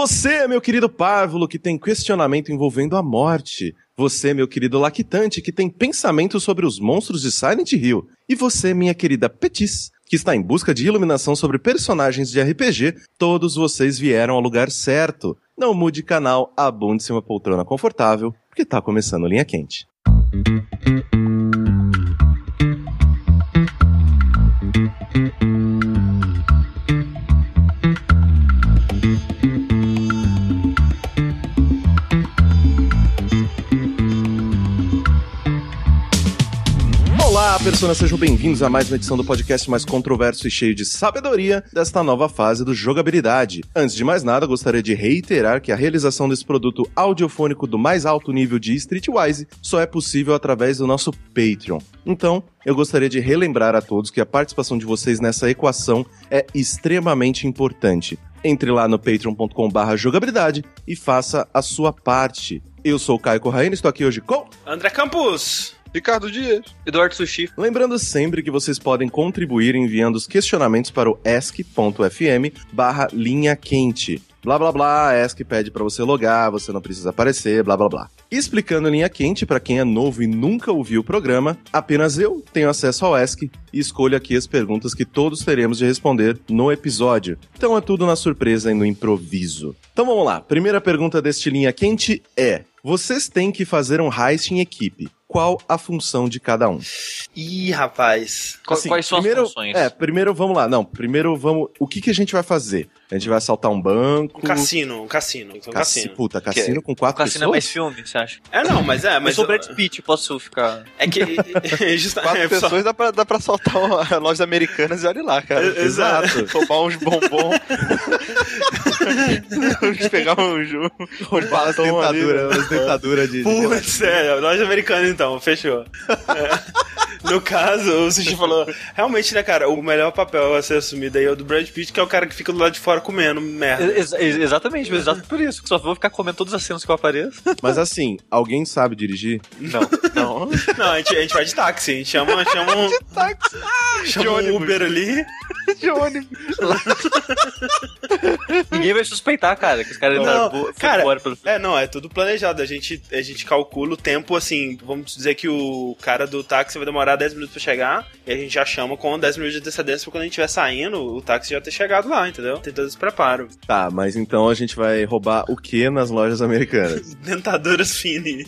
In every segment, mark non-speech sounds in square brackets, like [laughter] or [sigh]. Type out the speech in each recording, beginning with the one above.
Você, meu querido párvulo, que tem questionamento envolvendo a morte. Você, meu querido lactante, que tem pensamento sobre os monstros de Silent Hill. E você, minha querida Petis, que está em busca de iluminação sobre personagens de RPG, todos vocês vieram ao lugar certo. Não mude canal, abunde-se uma poltrona confortável, porque tá começando Linha Quente. Olá, personas, sejam bem-vindos a mais uma edição do podcast mais controverso e cheio de sabedoria desta nova fase do jogabilidade. Antes de mais nada, gostaria de reiterar que a realização desse produto audiofônico do mais alto nível de Streetwise só é possível através do nosso Patreon. Então, eu gostaria de relembrar a todos que a participação de vocês nessa equação é extremamente importante. Entre lá no patreon.com/barra jogabilidade e faça a sua parte. Eu sou o Caio Corraine, estou aqui hoje com André Campos. Ricardo Dias. Eduardo Sushi. Lembrando sempre que vocês podem contribuir enviando os questionamentos para o ask.fm barra linha quente. Blá blá blá, a Ask pede para você logar, você não precisa aparecer, blá blá blá. Explicando linha quente para quem é novo e nunca ouviu o programa, apenas eu tenho acesso ao Ask e escolho aqui as perguntas que todos teremos de responder no episódio. Então é tudo na surpresa e no improviso. Então vamos lá, primeira pergunta deste linha quente é: vocês têm que fazer um heist em equipe qual a função de cada um. Ih, rapaz. Assim, Quais são primeiro, as funções? É, primeiro vamos lá. Não, primeiro vamos. O que, que a gente vai fazer? A gente vai assaltar um banco. Um cassino, um cassino. Um Cassi- cassino. Puta, cassino com quatro Cassino é pessoas? mais filme, você acha? É, não, mas é, Mas eu sou Brad Pitt, posso ficar... É que. [laughs] justa- Quatro é, pessoas dá pra, dá pra assaltar uma- lojas americanas e olha lá, cara. É, exato. Roubar uns bombons. [laughs] [laughs] pegar uns As batom ali. dentaduras, né? as dentaduras de. de- Putz, é, loja americana então, fechou. É. No caso, o Sushi falou, realmente, né, cara, o melhor papel a ser assumido aí é o do Brad Pitt, que é o cara que fica do lado de fora comendo merda. Ex- ex- exatamente, mas exato por isso. que Só vou ficar comendo todas as cenas que eu apareço. [laughs] Mas assim, alguém sabe dirigir? Não, não. [laughs] Não, a gente, a gente vai de táxi, a gente chama, chama um, chama De um. Uber ali. De ônibus. [laughs] Ninguém vai suspeitar, cara, que os caras Não, entraram cara, pelo... É, não, é tudo planejado. A gente, a gente calcula o tempo, assim, vamos dizer que o cara do táxi vai demorar 10 minutos pra chegar, e a gente já chama com 10 minutos de antecedência pra quando a gente estiver saindo, o táxi já ter chegado lá, entendeu? Tem todo esse preparo. Tá, mas então a gente vai roubar o que nas lojas americanas? [laughs] Dentaduras fini.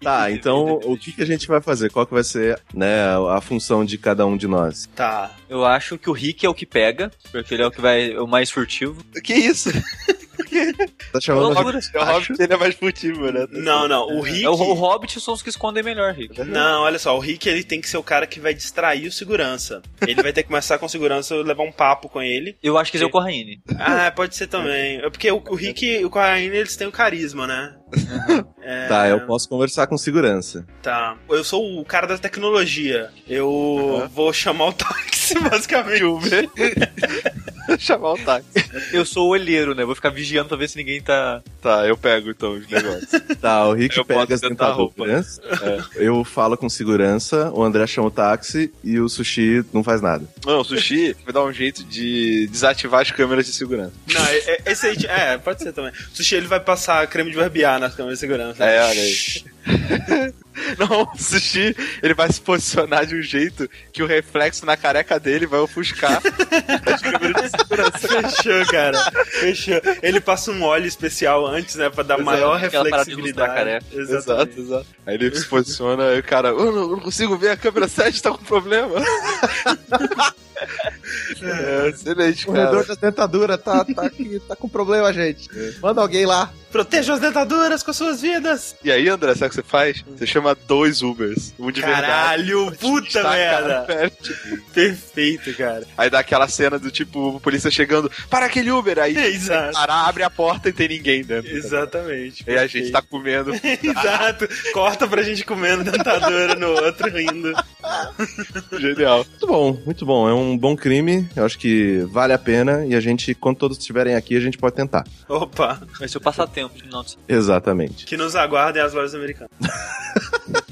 Tá, então o que, que a gente vai fazer? Qual que vai ser, né, a função de cada um de nós? Tá. Eu acho que o Rick é o que pega, porque ele é o que vai é o mais furtivo. Que isso? [laughs] [laughs] Tá chamando a gente... Loucura. É o Hobbit, ele é mais furtivo, né? Não, não, o Rick. É, o, o Hobbit são os que escondem melhor, Rick. Não, olha só, o Rick ele tem que ser o cara que vai distrair o segurança. Ele vai ter que começar com o segurança, levar um papo com ele. Eu acho que esse é o Corraine. Ah, pode ser também. É porque o, o Rick e o Corraine, eles têm o carisma, né? [laughs] É, Tá, eu posso conversar com segurança. Tá. Eu sou o cara da tecnologia. Eu vou chamar o táxi, [laughs] basicamente. Uber. Chamar o táxi. Eu sou o olheiro, né? Vou ficar vigiando pra ver se ninguém tá... Tá, eu pego então os negócios. [laughs] Tá, o Rick Eu pega as roupa. dentaduras, eu falo com segurança, o André chama o táxi e o Sushi não faz nada. Não, o Sushi vai dar um jeito de desativar as câmeras de segurança. Não, é- é- esse aí. É, pode ser também. O sushi ele vai passar creme de barbear nas câmeras de segurança. É, olha aí. [laughs] [laughs] Não, o Sushi, ele vai se posicionar de um jeito que o reflexo na careca dele vai ofuscar as câmeras de segurança. Fechou, cara. Fechou. Ele passa um óleo especial antes, né? Pra dar Exato. maior reflexibilidade. Exato, exato. Aí ele se posiciona e o cara, eu não, eu não consigo ver a câmera 7, tá com problema. [laughs] é, excelente, cara. das dentaduras tá, tá, aqui, tá com problema, gente. Manda alguém lá. Protejam as dentaduras com as suas vidas. E aí, André, sabe o que você faz? Você chama dois Ubers. Um de Caralho, verdade. puta Está a cara merda. Perfeito, cara. Aí dá aquela cena do tipo, polícia chegando, para aquele Uber. Aí, Exato. parar, abre a porta e tem ninguém dentro. Exatamente. E a gente tá comendo. [laughs] Exato. Corta pra gente comendo dentadura no outro, rindo. Genial. Muito bom, muito bom. É um bom crime, eu acho que vale a pena e a gente, quando todos estiverem aqui, a gente pode tentar. Opa. Vai ser o passatempo de semana. Exatamente. Que nos aguardem as lojas americanas. [laughs]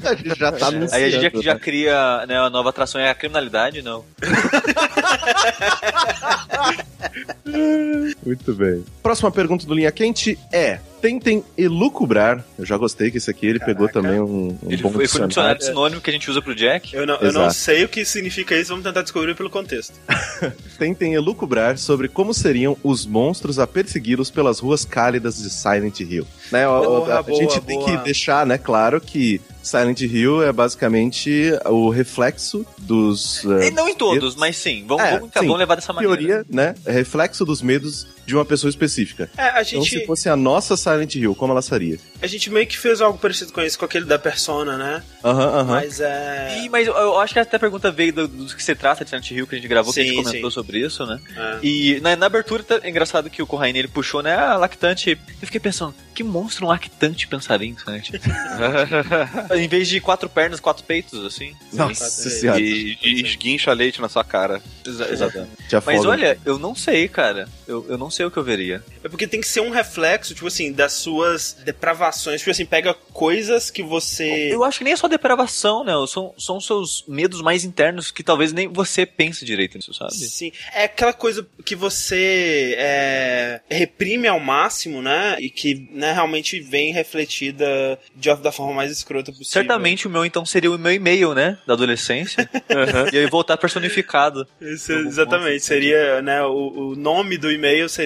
A gente já tá anunciando. Aí a gente já, já né? cria né, a nova atração, é a criminalidade, não. [laughs] Muito bem. Próxima pergunta do Linha Quente é: tentem elucubrar. Eu já gostei que esse aqui ele pegou também um, um Ele bom foi, foi um dicionário. dicionário sinônimo que a gente usa pro Jack. Eu não, eu não sei o que significa isso, vamos tentar descobrir pelo contexto. [laughs] Tentem elucubrar sobre como seriam os monstros a persegui-los pelas ruas cálidas de Silent Hill. Né, Boa, a boa, gente tem boa. que deixar, né, claro que Silent Hill é basicamente o reflexo dos E uh, não em todos, mas sim. Vamos, É, vamos, sim. vamos levar dessa maneira. teoria, né, é reflexo dos medos de uma pessoa específica. É, a Então, gente, se fosse a nossa Silent Hill, como ela seria? a gente meio que fez algo parecido com isso, com aquele da Persona, né? Aham, aham. Mas é. Ih, mas eu, eu acho que até a pergunta veio do, do que se trata de Silent Hill, que a gente gravou, que a gente Sim, comentou sim. sobre isso, né? é. E na, na abertura, tá- é engraçado que o Corraine ele puxou, né? Ah, lactante. Eu fiquei pensando, que monstro um lactante pensaria em Silent Hill? [laughs] em vez de quatro pernas, quatro peitos, assim. Nossa Sim. senhora. E, e esguincha leite na sua cara. Exa- exatamente. Mas olha, eu não sei, cara. Eu, eu não sei o que eu veria. É porque tem que ser um reflexo, tipo assim, das suas depravações. Tipo assim, pega coisas que você. Eu acho que nem é só depravação, né? São, são seus medos mais internos que talvez nem você pense direito nisso, sabe? Sim, é aquela coisa que você é, reprime ao máximo, né? E que né, realmente vem refletida de, da forma mais escrota possível. Certamente o meu então seria o meu e-mail, né? Da adolescência. [laughs] e aí voltar personificado. Isso, exatamente, seria, né? O, o nome do e-mail seria.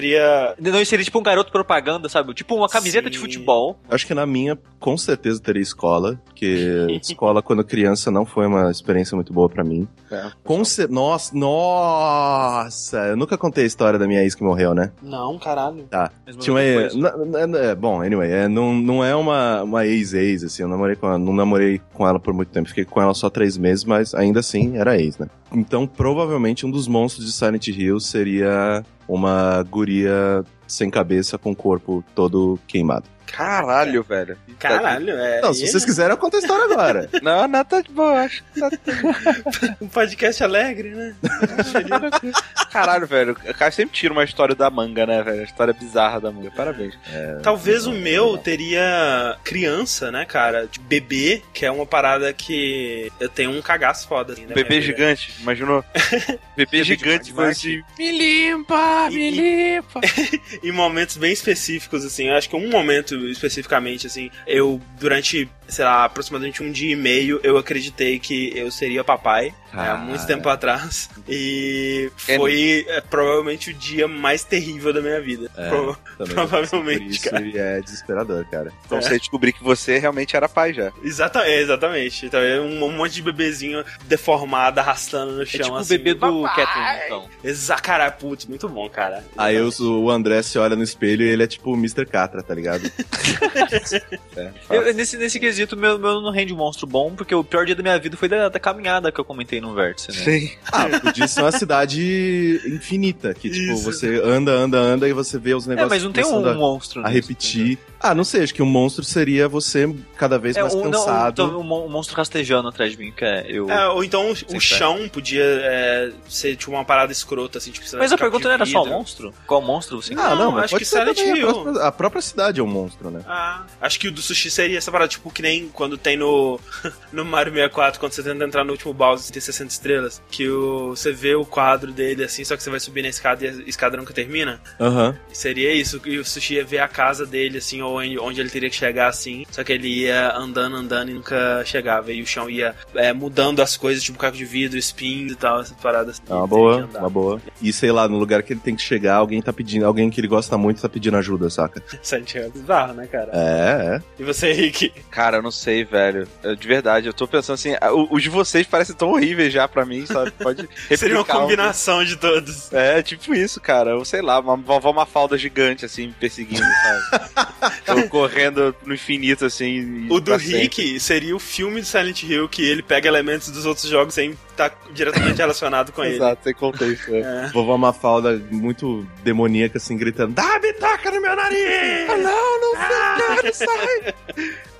Não, seria tipo um garoto propaganda, sabe? Tipo uma camiseta de Sim. futebol. Acho que na minha, com certeza teria escola, porque [laughs] escola quando criança não foi uma experiência muito boa pra mim. É. Com cer- Nossa, nossa! Eu nunca contei a história da minha ex que morreu, né? Não, caralho. Tá. Tinha uma. é, bom, anyway, é, não, não é uma, uma ex-ex, assim. Eu namorei com ela, não namorei com ela por muito tempo. Fiquei com ela só três meses, mas ainda assim era ex, né? Então, provavelmente, um dos monstros de Silent Hill seria uma guria sem cabeça com o corpo todo queimado. Caralho, velho. Caralho, é. Não, se vocês quiserem, eu conto a história agora. [laughs] Não, não, tá de boa, acho. [laughs] Um podcast alegre, né? [laughs] Caralho, velho. O cara sempre tira uma história da manga, né, velho? A história bizarra da manga. Parabéns. Talvez o meu teria criança, né, cara? De bebê, que é uma parada que eu tenho um cagaço foda. Assim, na Bebê vida. gigante, imaginou? Bebê gigante foi assim. Me limpa, me E- limpa. em momentos bem específicos, assim. Eu acho que um momento especificamente, assim, eu, durante, sei lá, aproximadamente um dia e meio, eu acreditei que eu seria papai, né, há muito tempo atrás. E foi é, provavelmente o dia mais terrível da minha vida. É, Pro- Provavelmente, por isso, cara. E é desesperador, cara. Então você descobrir que você realmente era pai já. Exata, é, exatamente. Então, é um, um monte de bebezinho deformado, arrastando no É chão, tipo o assim. bebê do! Catherine, então. Exa, cara, putz, muito bom, cara. Aí o, o André se olha no espelho e ele é tipo o Mr. Catra, tá ligado? [laughs] [laughs] é, Eu- nesse, nesse quesito, meu, meu não rende um monstro bom, porque o pior dia da minha vida foi da, da caminhada que eu comentei no vértice, né? Sim. Ah, podia ser uma cidade infinita, que tipo, Isso. você anda, anda, anda e você vê os É, negócios mas não tem um começando monstro a, a repetir. Ah, não sei, acho que um monstro seria você cada vez entendeu? mais É, um, não, cansado. então, um um monstro rastejando atrás de mim, que é eu... É, ou então o, chão podia é, ser tipo uma parada escrota, assim, tipo, Mas a pergunta não era só o monstro? Qual monstro você Ah, não, Não, mas acho que Silent Hill. A própria, a própria cidade é um monstro, né? Ah, acho que o do sushi seria essa parada, tipo, que nem quando tem no, [laughs] no Mario 64, quando você tenta entrar no último Bowser e tem 60 estrelas, que o, você vê o quadro dele assim, só que você vai subir na escada e a escada nunca termina. Aham. Seria isso, e o sushi ia ver a casa dele, assim, ou onde onde ele teria que chegar, assim, só que ele ia andando, andando e nunca chegava, e o chão ia é, mudando as coisas, tipo caco de vidro, espinhos e tal, essas paradas. É uma boa, uma boa. E sei lá, no lugar que ele tem que chegar, alguém tá pedindo, alguém que ele gosta muito tá pedindo ajuda, saca? [laughs] Santiago, bizarro, né, cara? É, é. E você, Rick? Cara, eu não sei, velho. Eu, de verdade, eu tô pensando assim, o- os de vocês parecem tão horríveis já pra mim, sabe? Pode [laughs] Seria uma replicar um- combinação de todos. É, tipo isso, cara. Eu sei lá, uma vovó Mafalda gigante, assim, me perseguindo, sabe? [laughs] eu correndo no infinito, assim. O do sempre. Rick seria o filme de Silent Hill que ele pega elementos dos outros jogos sem estar diretamente relacionado com ele. Exato, sem contexto. É. É. Vovó Mafalda muito demoníaca, assim, gritando: Dá bitoca no meu nariz! não, não sai, não sai.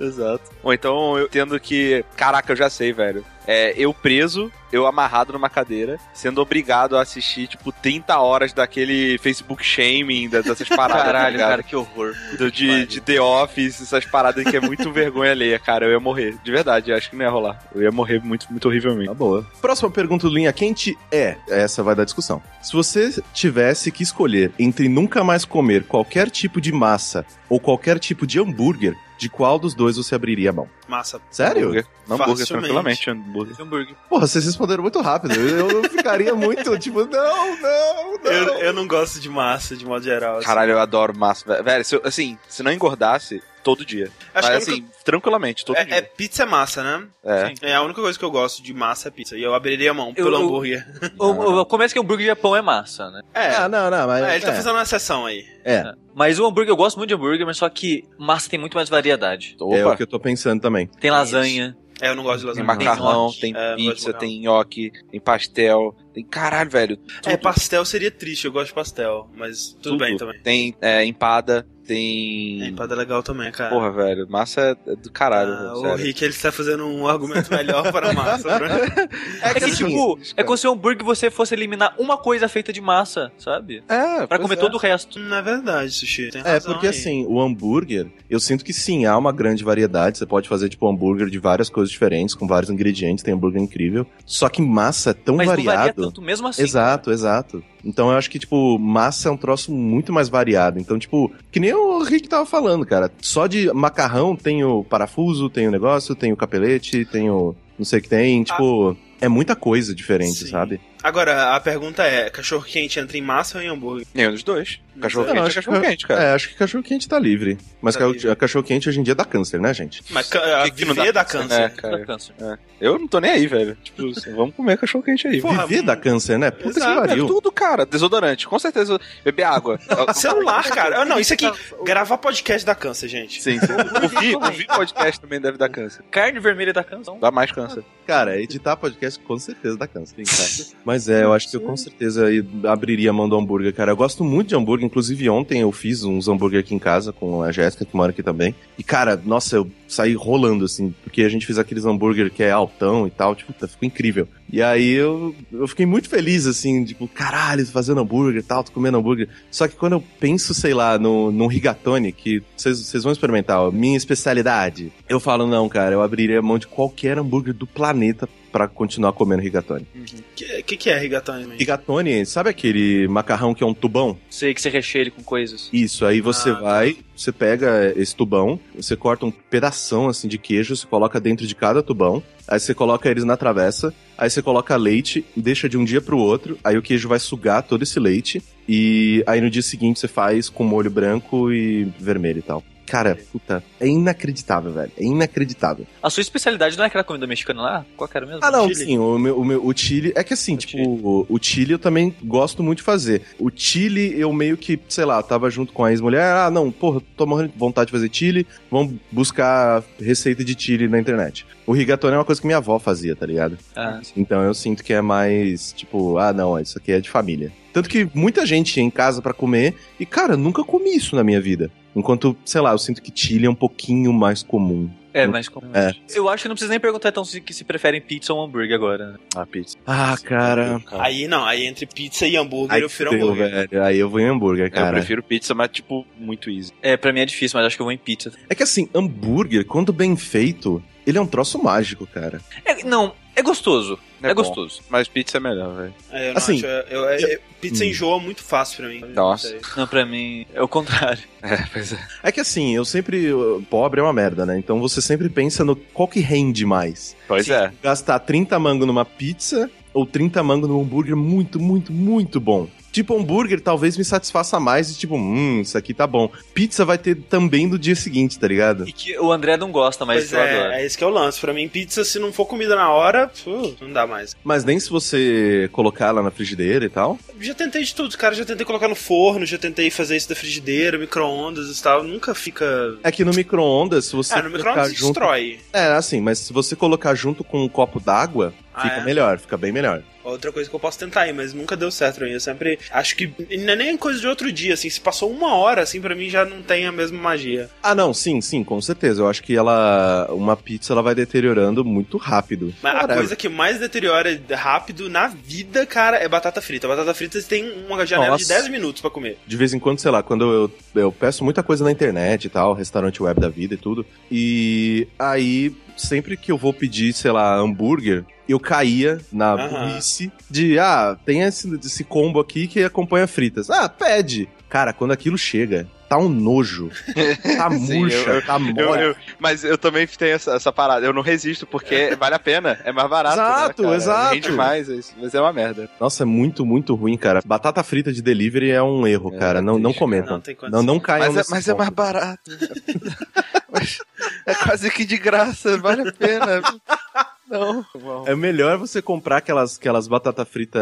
[laughs] Exato. Ou então eu tendo que. Caraca, eu já sei, velho. É eu preso, eu amarrado numa cadeira, sendo obrigado a assistir, tipo, 30 horas daquele Facebook shaming, dessas paradas. tá Caralho, cara, que horror. Do- de, de The Office, essas paradas que é muito vergonha alheia, cara. Eu ia morrer. De verdade, eu acho que não ia rolar. Eu ia morrer muito, muito horrivelmente. Tá boa. Próxima pergunta do Linha Quente é: essa vai dar discussão. Se você tivesse que escolher entre nunca mais comer qualquer tipo de massa ou qualquer tipo de hambúrguer, de qual dos dois você abriria a mão? Massa. Sério? Hambúrguer. Hambúrguer, tranquilamente. Hambúrguer. Hambúrguer. Porra, vocês responderam muito rápido. Eu, eu ficaria muito, [laughs] tipo, não, não, não. Eu, eu não gosto de massa, de modo geral. assim. Caralho, eu adoro massa. velho. Velho, se eu- assim, se não engordasse, todo dia. Acho Mas que assim, tranquilamente, todo É, dia. é pizza é massa, né? É. Sim. É a única coisa que eu gosto de massa é pizza. E eu abriria a mão Eu- pelo eu- hambúrguer. O, o, começa que o hambúrguer de Japão é massa, né? É, Ah, não, não, mas. é, ele tá é, fazendo uma exceção aí. É, Mas o hambúrguer, eu gosto muito de hambúrguer, mas só que massa tem muito mais variedade. é Opa, o que eu tô pensando também. Tem lasanha. É, eu não gosto de tem lasanha. macarrão, nhoque. tem É, pizza, tem nhoque, tem pastel, tem caralho, velho. É, tudo. pastel seria triste, eu gosto de pastel. Mas tudo, Tudo. bem também. Tem é, empada, tem. É, empada é legal também, cara. Porra, velho, massa é do caralho. Ah, velho, o sério. Rick, ele está fazendo um argumento melhor para a [laughs] massa. né? É que, assim, tipo, é como se o hambúrguer você fosse eliminar uma coisa feita de massa, sabe? É, Pra comer é. todo o resto. Não é verdade, Sushi. Tem É, porque aí. assim, o hambúrguer, eu sinto que sim, há uma grande variedade. Você pode fazer, tipo, hambúrguer de várias coisas diferentes, com vários ingredientes, tem hambúrguer incrível. Só que massa é tão Mas não varia variado. tanto mesmo assim. Exato, exato. Então eu acho que, tipo, massa é um troço muito mais variado. Então, tipo, que nem o Rick tava falando, cara. Só de macarrão tem o parafuso, tem o negócio, tem o capelete, tem o. Não sei o que tem. Tipo, é muita coisa diferente, Sim. sabe? Agora, a pergunta é: cachorro quente entra em massa ou em hambúrguer? Nenhum dos dois. Cachorro quente é acho que- cachorro quente, cara. É, acho que cachorro quente tá livre. Mas Tá ca- livre. cachorro quente hoje em dia dá câncer, né, gente? Mas ca- Que que não dá dá câncer, câncer. né? Dá cara. câncer. Eu não tô nem aí, velho. Tipo, assim, vamos comer cachorro quente aí. Porra, Viver dá câncer, né? Puta que Exato, É pariu. tudo, cara. Desodorante. Com certeza. Beber água. [laughs] Celular, [laughs] cara. Ah, não, isso aqui. Gravar podcast dá câncer, gente. Sim, sim. Ouvir, ouvir podcast também deve dar câncer. Carne vermelha da câncer. Dá mais câncer. Cara, editar podcast com certeza dá câncer. [laughs] Mas é, eu acho que eu com certeza aí abriria a mão do hambúrguer, cara. Eu gosto muito de hambúrguer. Inclusive, ontem eu fiz uns hambúrguer aqui em casa com a Jéssica, que mora aqui também. E, cara, nossa, eu saí rolando, assim, porque a gente fez aqueles hambúrguer que é altão e tal. Tipo, puta, ficou incrível. E aí eu, eu fiquei muito feliz, assim, tipo, caralho, tô fazendo hambúrguer e tal, tô comendo hambúrguer. Só que quando eu penso, sei lá, no, num rigatone, que vocês vão experimentar, ó, minha especialidade, eu falo, não, cara, eu abriria a mão de qualquer hambúrguer do planeta pra continuar comendo rigatone. O que, que, que é rigatone? man? Rigatone, sabe aquele macarrão que é um tubão? Sei que você recheia ele com coisas. Isso, aí você Ah, tá. Você pega esse tubão, você corta um pedação assim de queijo, você coloca dentro de cada tubão, aí você coloca eles na travessa, aí você coloca leite, deixa de um dia pro outro, aí o queijo vai sugar todo esse leite, e aí no dia seguinte você faz com molho branco e vermelho e tal. Cara, puta, é inacreditável, velho. É inacreditável. A sua especialidade não é aquela comida mexicana lá? Qual que era mesmo? Ah, não, sim, o meu, o meu o chili. É que assim, O tipo, o, o chili eu também gosto muito de fazer. O chili, eu meio que, sei lá, tava junto com a ex-mulher. Ah, não, porra, tô morrendo de vontade de fazer chili. Vamos buscar receita de chili na internet. O rigatone é uma coisa que minha avó fazia, tá ligado? Ah, Então eu sinto que é mais, tipo, ah, não, isso aqui é de família. Tanto que muita gente ia em casa pra comer e, cara, nunca comi isso na minha vida. Enquanto, sei lá, eu sinto que chili é um pouquinho mais comum. é, mas como. É. Eu acho que não precisa nem perguntar então se, que se preferem pizza ou hambúrguer agora. né? Ah, pizza. Ah, cara. Aí não, aí entre pizza e hambúrguer Aí eu prefiro hambúrguer. velho. Aí eu vou em hambúrguer, Eu cara. prefiro pizza, mas, tipo, muito easy. É, pra mim é difícil, mas acho que eu vou em pizza. É que assim, hambúrguer, quando bem feito, ele é um troço mágico, cara. É, não, é gostoso. É, É gostoso. Mas pizza é melhor, velho. É, eu não Assim, acho, eu- eu- é- pizza Hum. enjoa muito fácil pra mim. Nossa. Não. Não, pra mim é o contrário. [laughs] É, pois é. É que assim, eu sempre. Pobre é uma merda, né? Então você sempre pensa no qual que rende mais. Pois Sim. é. Gastar 30 mango numa pizza ou 30 mango num hambúrguer muito, muito, muito bom. Tipo, hambúrguer talvez me satisfaça mais e tipo, hum, isso aqui tá bom. Pizza vai ter também do dia seguinte, tá ligado? E que o André não gosta, mas Pois eu adoro. é, é esse que é o lance. Pra mim, pizza, se não for comida na hora, pô, não dá mais. Mas nem se você colocar ela na frigideira e tal. Já tentei de tudo, cara. Já tentei colocar no forno, já tentei fazer isso da frigideira, micro-ondas e tal. Nunca fica. É que no micro-ondas, se você Ah, no colocar micro-ondas junto... destrói. É, assim, mas se você colocar junto com um copo d'água, Ah, Fica é? melhor, fica bem melhor. Outra coisa que eu posso tentar aí, mas nunca deu certo pra. Eu sempre acho que não é nem coisa de outro dia, assim. Se passou uma hora, assim, pra mim já não tem a mesma magia. Ah, não, sim, sim, com certeza. Eu acho que ela. Uma pizza ela vai deteriorando muito rápido. Mas a coisa que mais deteriora rápido na vida, cara, é batata frita. Batata frita você tem uma janela de Nossa. 10 minutos pra comer. De vez em quando, sei lá, quando eu, eu peço muita coisa na internet e tal, restaurante web da vida e tudo. E aí, sempre que eu vou pedir, sei lá, hambúrguer, eu caía na burrice de, ah, tem esse, esse combo aqui que acompanha fritas. Ah, pede. Cara, quando aquilo chega, tá um nojo. Tá [laughs] Sim, murcha, eu- tá mole. Eu- eu- mas eu também tenho essa, essa parada. Eu não resisto, porque vale a pena. É mais barato. Exato, né, exato. Rende mais, é mas é uma merda. Nossa, é muito, muito ruim, cara. Batata frita de delivery é um erro, É, cara. Não, não. Não tem condição. Não, não caiam Mas, é, mas é mais barato. [laughs] Mas é quase que de graça, vale a pena. Não. É melhor você comprar aquelas, aquelas batata frita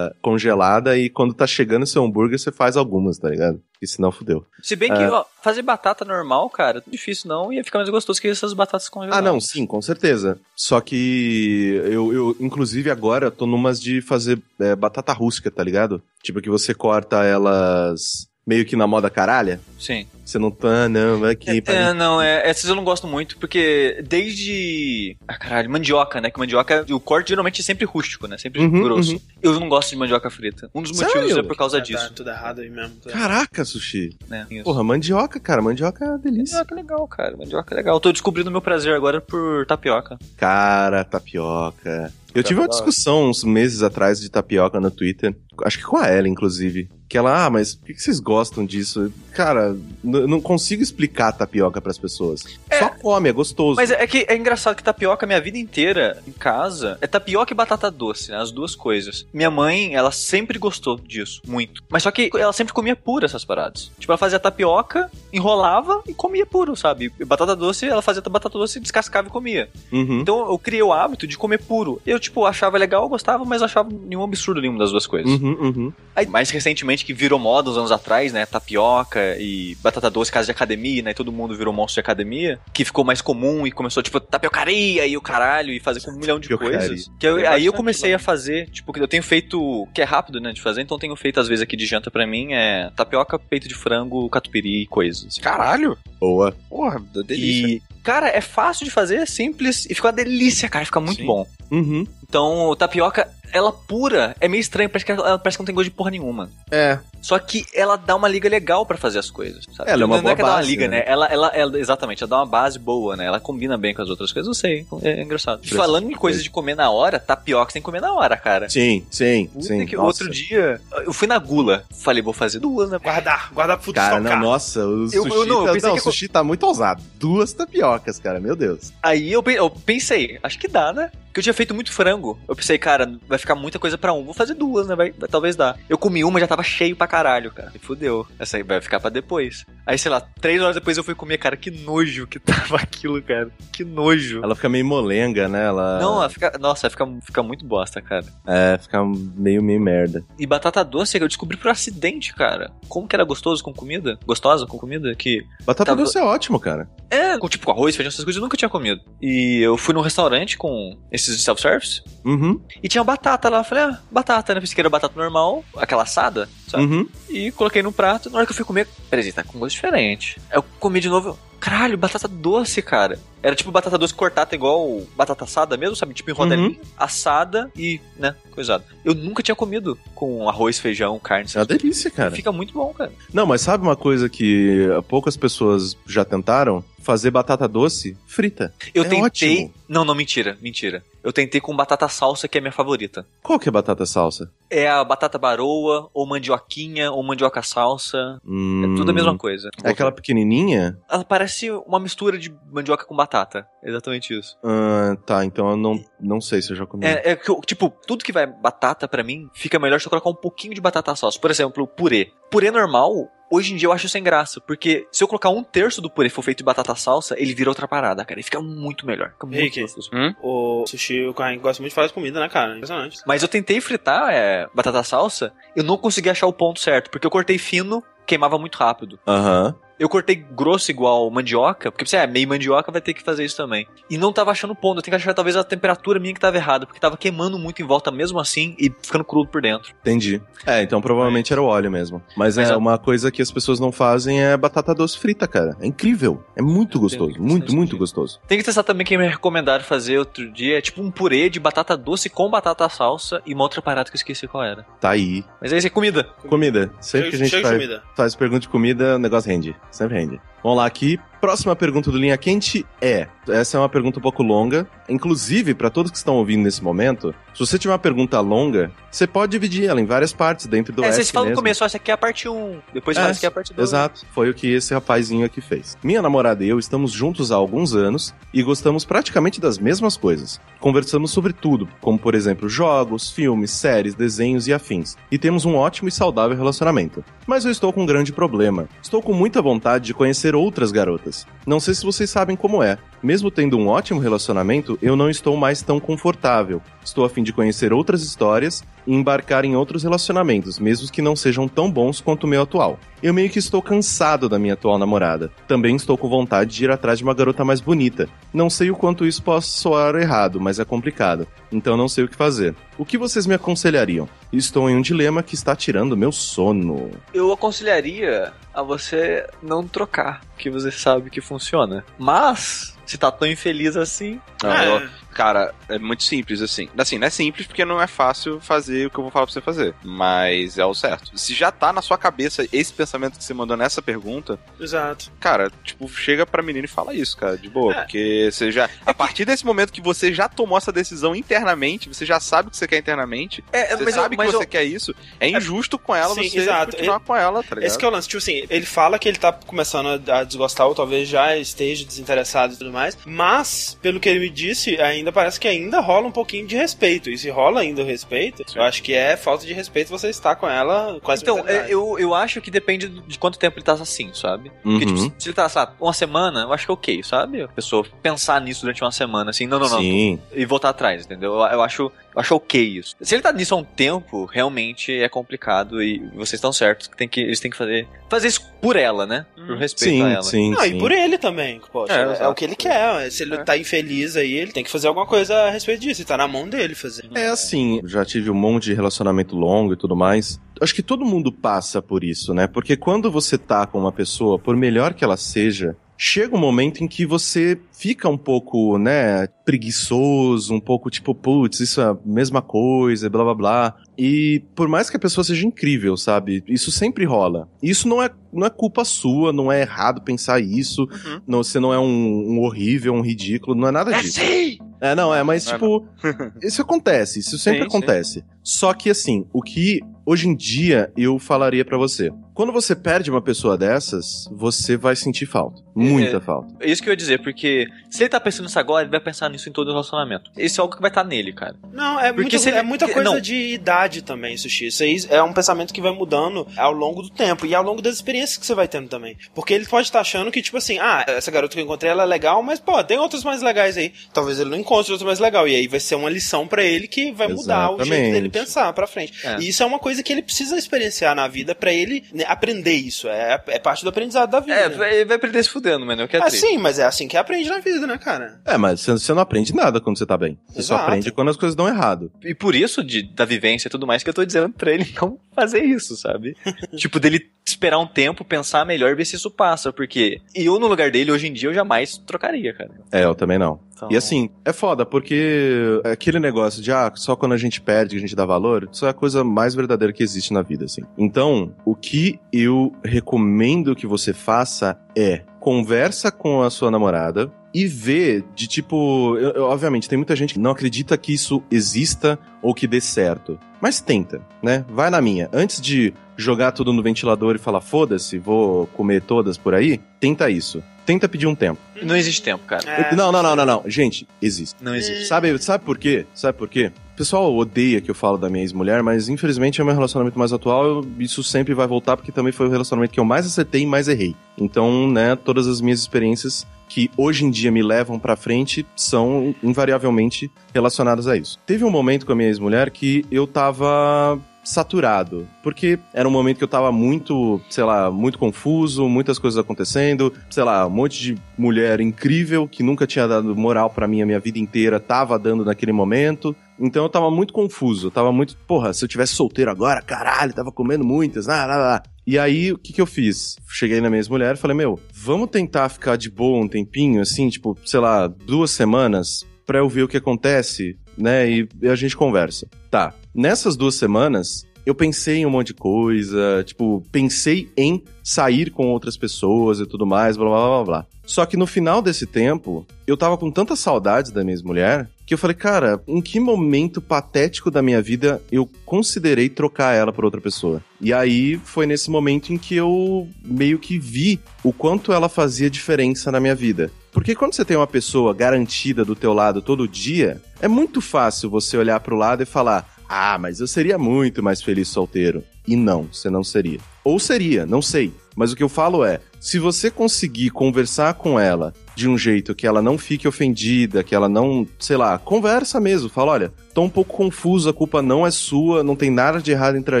congelada e quando tá chegando o seu hambúrguer, você faz algumas, tá ligado? Porque senão fudeu. Se bem que, É. ó, fazer batata normal, cara, difícil não, ia ficar mais gostoso que essas batatas congeladas. Ah, não, sim, com certeza. Só que eu, eu inclusive, agora tô numas de fazer é, batata rústica, tá ligado? Tipo que você corta elas meio que na moda caralha. Sim. Você não tá, não, vai aqui. pra É, não, é, essas eu não gosto muito, porque desde. Ah, caralho, mandioca, né? Que mandioca, o corte geralmente é sempre rústico, né? Sempre Uhum, grosso. uhum. Eu não gosto de mandioca frita. Um dos Sério? motivos é por causa Tá- disso. Tá tudo errado aí mesmo. Caraca, sushi. Né? Isso. Porra, mandioca, cara. Mandioca é uma delícia. Mandioca é legal, cara. Mandioca é legal. Eu tô descobrindo meu prazer agora por tapioca. Cara, tapioca. Eu tive uma hora. discussão uns meses atrás de tapioca no Twitter. Acho que com a ela, inclusive. Que ela, ah, mas por que vocês gostam disso? Cara, não consigo explicar tapioca pras pessoas. É. Só come, é gostoso. Mas é que é engraçado que tapioca, minha vida inteira, em casa, é tapioca e batata doce, né? As duas coisas. Minha mãe, ela sempre gostou disso, muito. Mas só que ela sempre comia pura essas paradas. Tipo, ela fazia tapioca, enrolava e comia puro, sabe? E batata doce, ela fazia batata doce, descascava e comia. Uhum. Então eu criei o hábito de comer puro. Eu, tipo, achava legal, gostava, mas achava nenhum absurdo nenhuma das duas coisas. Uhum, uhum. Aí, mais recentemente, que virou moda uns anos atrás, né? Tapioca e batata doce, casa de academia, né? Todo mundo virou monstro de academia. Que ficou mais comum e começou, tipo, tapiocaria e o caralho, e fazer com um milhão de Tapiocaria. coisas. Que eu- Tem aí eu bastante comecei lá. a fazer, tipo, que eu tenho feito, que é rápido, né? De fazer, então eu tenho feito, às vezes, aqui de janta pra mim, é tapioca, peito de frango, catupiry e coisas. assim. Caralho. Boa. Porra, delícia. E, cara, é fácil de fazer, é simples e fica uma delícia, cara. Fica muito Sim. bom. Uhum. Então, tapioca, ela pura, é meio estranho, parece que ela, parece que não tem gosto de porra nenhuma. É. Só que ela dá uma liga legal pra fazer as coisas, sabe? Ela é uma não boa é que ela dá uma base, liga, né? né? Ela, ela, ela- exatamente, ela dá uma base boa, né? Ela combina bem com as outras coisas, eu sei. É engraçado. Falando em coisas de comer na hora, tapioca você tem que comer na hora, cara. Sim, sim, Puta sim. que Nossa. outro dia, eu fui na gula. Falei, vou fazer duas, né? Guardar, guardar pro Cara, não, nossa, o sushi, Eu- eu não, eu tá, pensei não, que o sushi tá muito ousado. Duas tapiocas, cara, meu Deus. Aí eu, eu pensei, acho que dá, né? Porque eu tinha feito muito frango. Eu pensei, cara, vai ficar muita coisa pra um. Vou fazer duas, né? Vai, vai- talvez dá. Eu comi uma já tava cheio pra caralho, cara. E fudeu. Essa aí vai ficar pra depois. Aí, sei lá, três horas depois eu fui comer, cara. Que nojo que [laughs] tava aquilo, cara. Que nojo. Ela fica meio molenga, né? Ela. Não, ela fica. Nossa, fica, fica muito bosta, cara. É, fica meio, meio merda. E batata doce eu descobri por acidente, cara. Como que era gostoso com comida? Gostosa com comida? Que. Batata Tava- doce é ótimo, cara. É, com, tipo com arroz, feijão, essas coisas eu nunca tinha comido. E eu fui num restaurante com esses de self-service. Uhum, E tinha batata lá. Eu falei, ah, batata, né? Pensei que era batata normal, aquela assada, sabe? uhum. E coloquei no prato. Na hora que eu fui comer, peraí, tá com gosto diferente. Aí eu comi de novo. eu, Caralho, batata doce, cara. Era tipo batata doce cortada igual batata assada mesmo, sabe? Tipo em rodelinho, assada e, né, coisada. Eu nunca tinha comido com arroz, feijão, carne. É uma delícia, cara. Fica muito bom, cara. Não, mas sabe uma coisa que poucas pessoas já tentaram? Fazer batata doce frita. Eu É tentei. ótimo. Não, não, mentira, mentira. Eu tentei com batata salsa, que é a minha favorita. Qual que é batata salsa? É a batata baroa, ou mandioquinha, ou mandioca salsa. Hum, É tudo a mesma coisa. É aquela pequenininha? Ela parece uma mistura de mandioca com batata. Exatamente isso. Ah, tá, então eu não, não sei se eu já comi. É, é que, tipo, tudo que vai batata pra mim, fica melhor se eu colocar um pouquinho de batata salsa. Por exemplo, purê. Purê normal, hoje em dia eu acho sem graça. Porque se eu colocar um terço do purê for feito de batata salsa, ele vira outra parada, cara. Ele fica muito melhor. Fica muito Rick. gostoso. O sushi, o Carlinhos gosta muito de fazer comida, né, cara? Impressionante. Mas eu tentei fritar é, batata salsa, eu não consegui achar o ponto certo. Porque eu cortei fino, queimava muito rápido. Aham. Eu cortei grosso igual mandioca, porque você é meio mandioca, vai ter que fazer isso também. E não tava achando ponto. Eu tenho que achar talvez a temperatura minha que tava errada, porque tava queimando muito em volta mesmo assim e ficando crudo por dentro. Entendi. É, então provavelmente era o óleo mesmo. Mas, Mas é a- uma coisa que as pessoas não fazem é batata doce frita, cara. É incrível. É muito gostoso. que Muito, muito gostoso. Tem que testar também que me recomendaram fazer outro dia, é tipo um purê de batata doce com batata salsa e uma outra parada que eu esqueci qual era. Tá aí. Mas é isso, é comida. Comida. Sempre que a gente faz, comida. faz pergunta de comida, o negócio rende. Sempre rende. Vamos lá aqui. Próxima pergunta do Linha Quente é: essa é uma pergunta um pouco longa. Inclusive, para todos que estão ouvindo nesse momento, se você tiver uma pergunta longa, você pode dividir ela em várias partes dentro do é, vocês falam no começo, essa aqui é a parte 1, depois É, fala aqui é a parte 2. Exato, foi o que esse rapazinho aqui fez. Minha namorada e eu estamos juntos há alguns anos e gostamos praticamente das mesmas coisas. Conversamos sobre tudo, como por exemplo jogos, filmes, séries, desenhos e afins. E temos um ótimo e saudável relacionamento. Mas eu estou com um grande problema. Estou com muita vontade de conhecer outras garotas. Não sei se vocês sabem como é. Mesmo tendo um ótimo relacionamento, eu não estou mais tão confortável. Estou a fim de conhecer outras histórias e embarcar em outros relacionamentos, mesmo que não sejam tão bons quanto o meu atual. Eu meio que estou cansado da minha atual namorada. Também estou com vontade de ir atrás de uma garota mais bonita. Não sei o quanto isso possa soar errado, mas é complicado. Então não sei o que fazer. O que vocês me aconselhariam? Estou em um dilema que está tirando meu sono. Eu aconselharia a você não trocar, que você sabe que funciona. Mas, se tá tão infeliz assim, Ah, É. eu- cara, é muito simples assim. Assim, não é simples porque não é fácil fazer o que eu vou falar pra você fazer. Mas é o certo. Se já tá na sua cabeça esse pensamento que você mandou nessa pergunta, Exato. cara, tipo, chega pra menina e fala isso, cara, de boa. É. Porque você já. A partir desse momento que você já tomou essa decisão internamente, você já sabe o que você quer internamente, É, você mas eu- sabe mas que você eu- quer isso, é injusto com ela Sim, você exato. continuar com ela, tá ligado? Esse que é o lance, tipo assim, ele fala que ele tá começando a a desgostar, ou talvez já esteja desinteressado e tudo mais, mas, pelo que ele me disse, ainda parece que ainda rola um pouquinho de respeito. E se rola ainda o respeito, eu acho que é falta de respeito você estar com ela essa Então, eu, eu acho que depende de quanto tempo ele tá assim, sabe? Porque, Uhum. tipo, se ele tá, sabe, uma semana, eu acho que é ok, sabe? A pessoa pensar nisso durante uma semana, assim, não, não, não. Sim. E voltar atrás, entendeu? Eu, eu acho, eu acho ok isso. Se ele tá nisso há um tempo, realmente é complicado e vocês estão certos que, tem que eles têm que fazer, fazer isso por ela, né? Por respeito Sim, a ela. sim, Não, sim. e por ele também, poxa, É, é, exato. o que ele quer. Se ele É. tá infeliz aí, ele tem que fazer alguma coisa a respeito disso. E tá na mão dele fazer. É assim, já tive um monte de relacionamento longo e tudo mais. Acho que todo mundo passa por isso, né? Porque quando você tá com uma pessoa, por melhor que ela seja, chega um momento em que você fica um pouco, né, preguiçoso, um pouco tipo, putz, isso é a mesma coisa, blá blá blá. E por mais que a pessoa seja incrível, sabe? Isso sempre rola. Isso não é, não é culpa sua, não é errado pensar isso. Uhum. Não, você não é um, um horrível, um ridículo, não é nada disso. sim! É, não, é, mas Não é tipo, [laughs] isso acontece, isso sempre Sim, acontece. Só que assim, o que hoje em dia eu falaria pra você, quando você perde uma pessoa dessas, você vai sentir falta, muita É. falta. É isso que eu ia dizer, porque se ele tá pensando nisso agora, ele vai pensar nisso em todo o relacionamento. Isso é algo que vai estar nele, cara. Não, é, Porque muita, se ele- é muita coisa não. de idade também, Sushi. Isso aí é um pensamento que vai mudando ao longo do tempo e ao longo das experiências que você vai tendo também. Porque ele pode estar achando que, tipo assim, ah, essa garota que eu encontrei, ela é legal, mas, pô, tem outras mais legais aí. Talvez ele não encontre outra mais legal. E aí vai ser uma lição pra ele que vai mudar o jeito Exatamente. dele pensar pra frente. É. E isso é uma coisa que ele precisa experienciar na vida pra ele né, aprender isso. É, é parte do aprendizado da vida. É, né? vai, vai perder se fudendo, mano. Eu quero Ah, sim, mas é assim que aprende na vida, né, cara? É, mas você- não aprende nada quando você tá bem. Você só Exato. aprende quando as coisas dão errado. E por isso, de, da vivência e tudo mais, que eu tô dizendo pra ele [laughs] não fazer isso, sabe? [laughs] tipo, dele esperar um tempo, pensar melhor, ver se isso passa. Porque eu, no lugar dele, hoje em dia, eu jamais trocaria, cara. É, eu também não. Então- E assim, é foda, porque aquele negócio de, ah, só quando a gente perde que a gente dá valor, isso é a coisa mais verdadeira que existe na vida, assim. Então, o que eu recomendo que você faça é conversa com a sua namorada e vê de tipo, eu- eu- obviamente tem muita gente que não acredita que isso exista ou que dê certo, mas tenta, né? Vai na minha. Antes de jogar tudo no ventilador e falar foda-se, vou comer todas por aí, tenta isso. Tenta pedir um tempo. Não existe tempo, cara. É. Não, não, não, não, não. Gente, existe. Não existe. Sabe, sabe por quê? Sabe por quê? O pessoal odeia que eu falo da minha ex-mulher, mas infelizmente é o meu relacionamento mais atual. eu- Isso sempre vai voltar porque também foi o relacionamento que eu mais acertei e mais errei. Então, né, todas as minhas experiências que hoje em dia me levam pra frente são invariavelmente relacionadas a isso. Teve um momento com a minha ex-mulher que eu tava saturado. Porque era um momento que eu tava muito, sei lá, muito confuso, muitas coisas acontecendo, sei lá, um monte de mulher incrível que nunca tinha dado moral para mim a minha vida inteira, tava dando naquele momento. Então eu tava muito confuso, eu tava muito, porra, se eu tivesse solteiro agora, caralho, tava comendo muitas, ah, lá, lá. E aí, o que que eu fiz? Cheguei na minha mulher e falei, meu, vamos tentar ficar de boa um tempinho, assim, tipo, sei lá, duas semanas, pra eu ver o que acontece, né? E, e a gente conversa. Tá. Nessas duas semanas, eu pensei em um monte de coisa, tipo, pensei em sair com outras pessoas e tudo mais, blá blá blá blá. Só que no final desse tempo, eu tava com tanta saudade da minha ex-mulher que eu falei, cara, em que momento patético da minha vida eu considerei trocar ela por outra pessoa? E aí foi nesse momento em que eu meio que vi o quanto ela fazia diferença na minha vida. Porque quando você tem uma pessoa garantida do teu lado todo dia, é muito fácil você olhar pro lado e falar: "Ah, mas eu seria muito mais feliz solteiro". E não, você não seria. Ou seria, não sei. Mas o que eu falo é, se você conseguir conversar com ela de um jeito que ela não fique ofendida, que ela não, sei lá, conversa mesmo, fala, olha, tô um pouco confuso, a culpa não é sua, não tem nada de errado entre a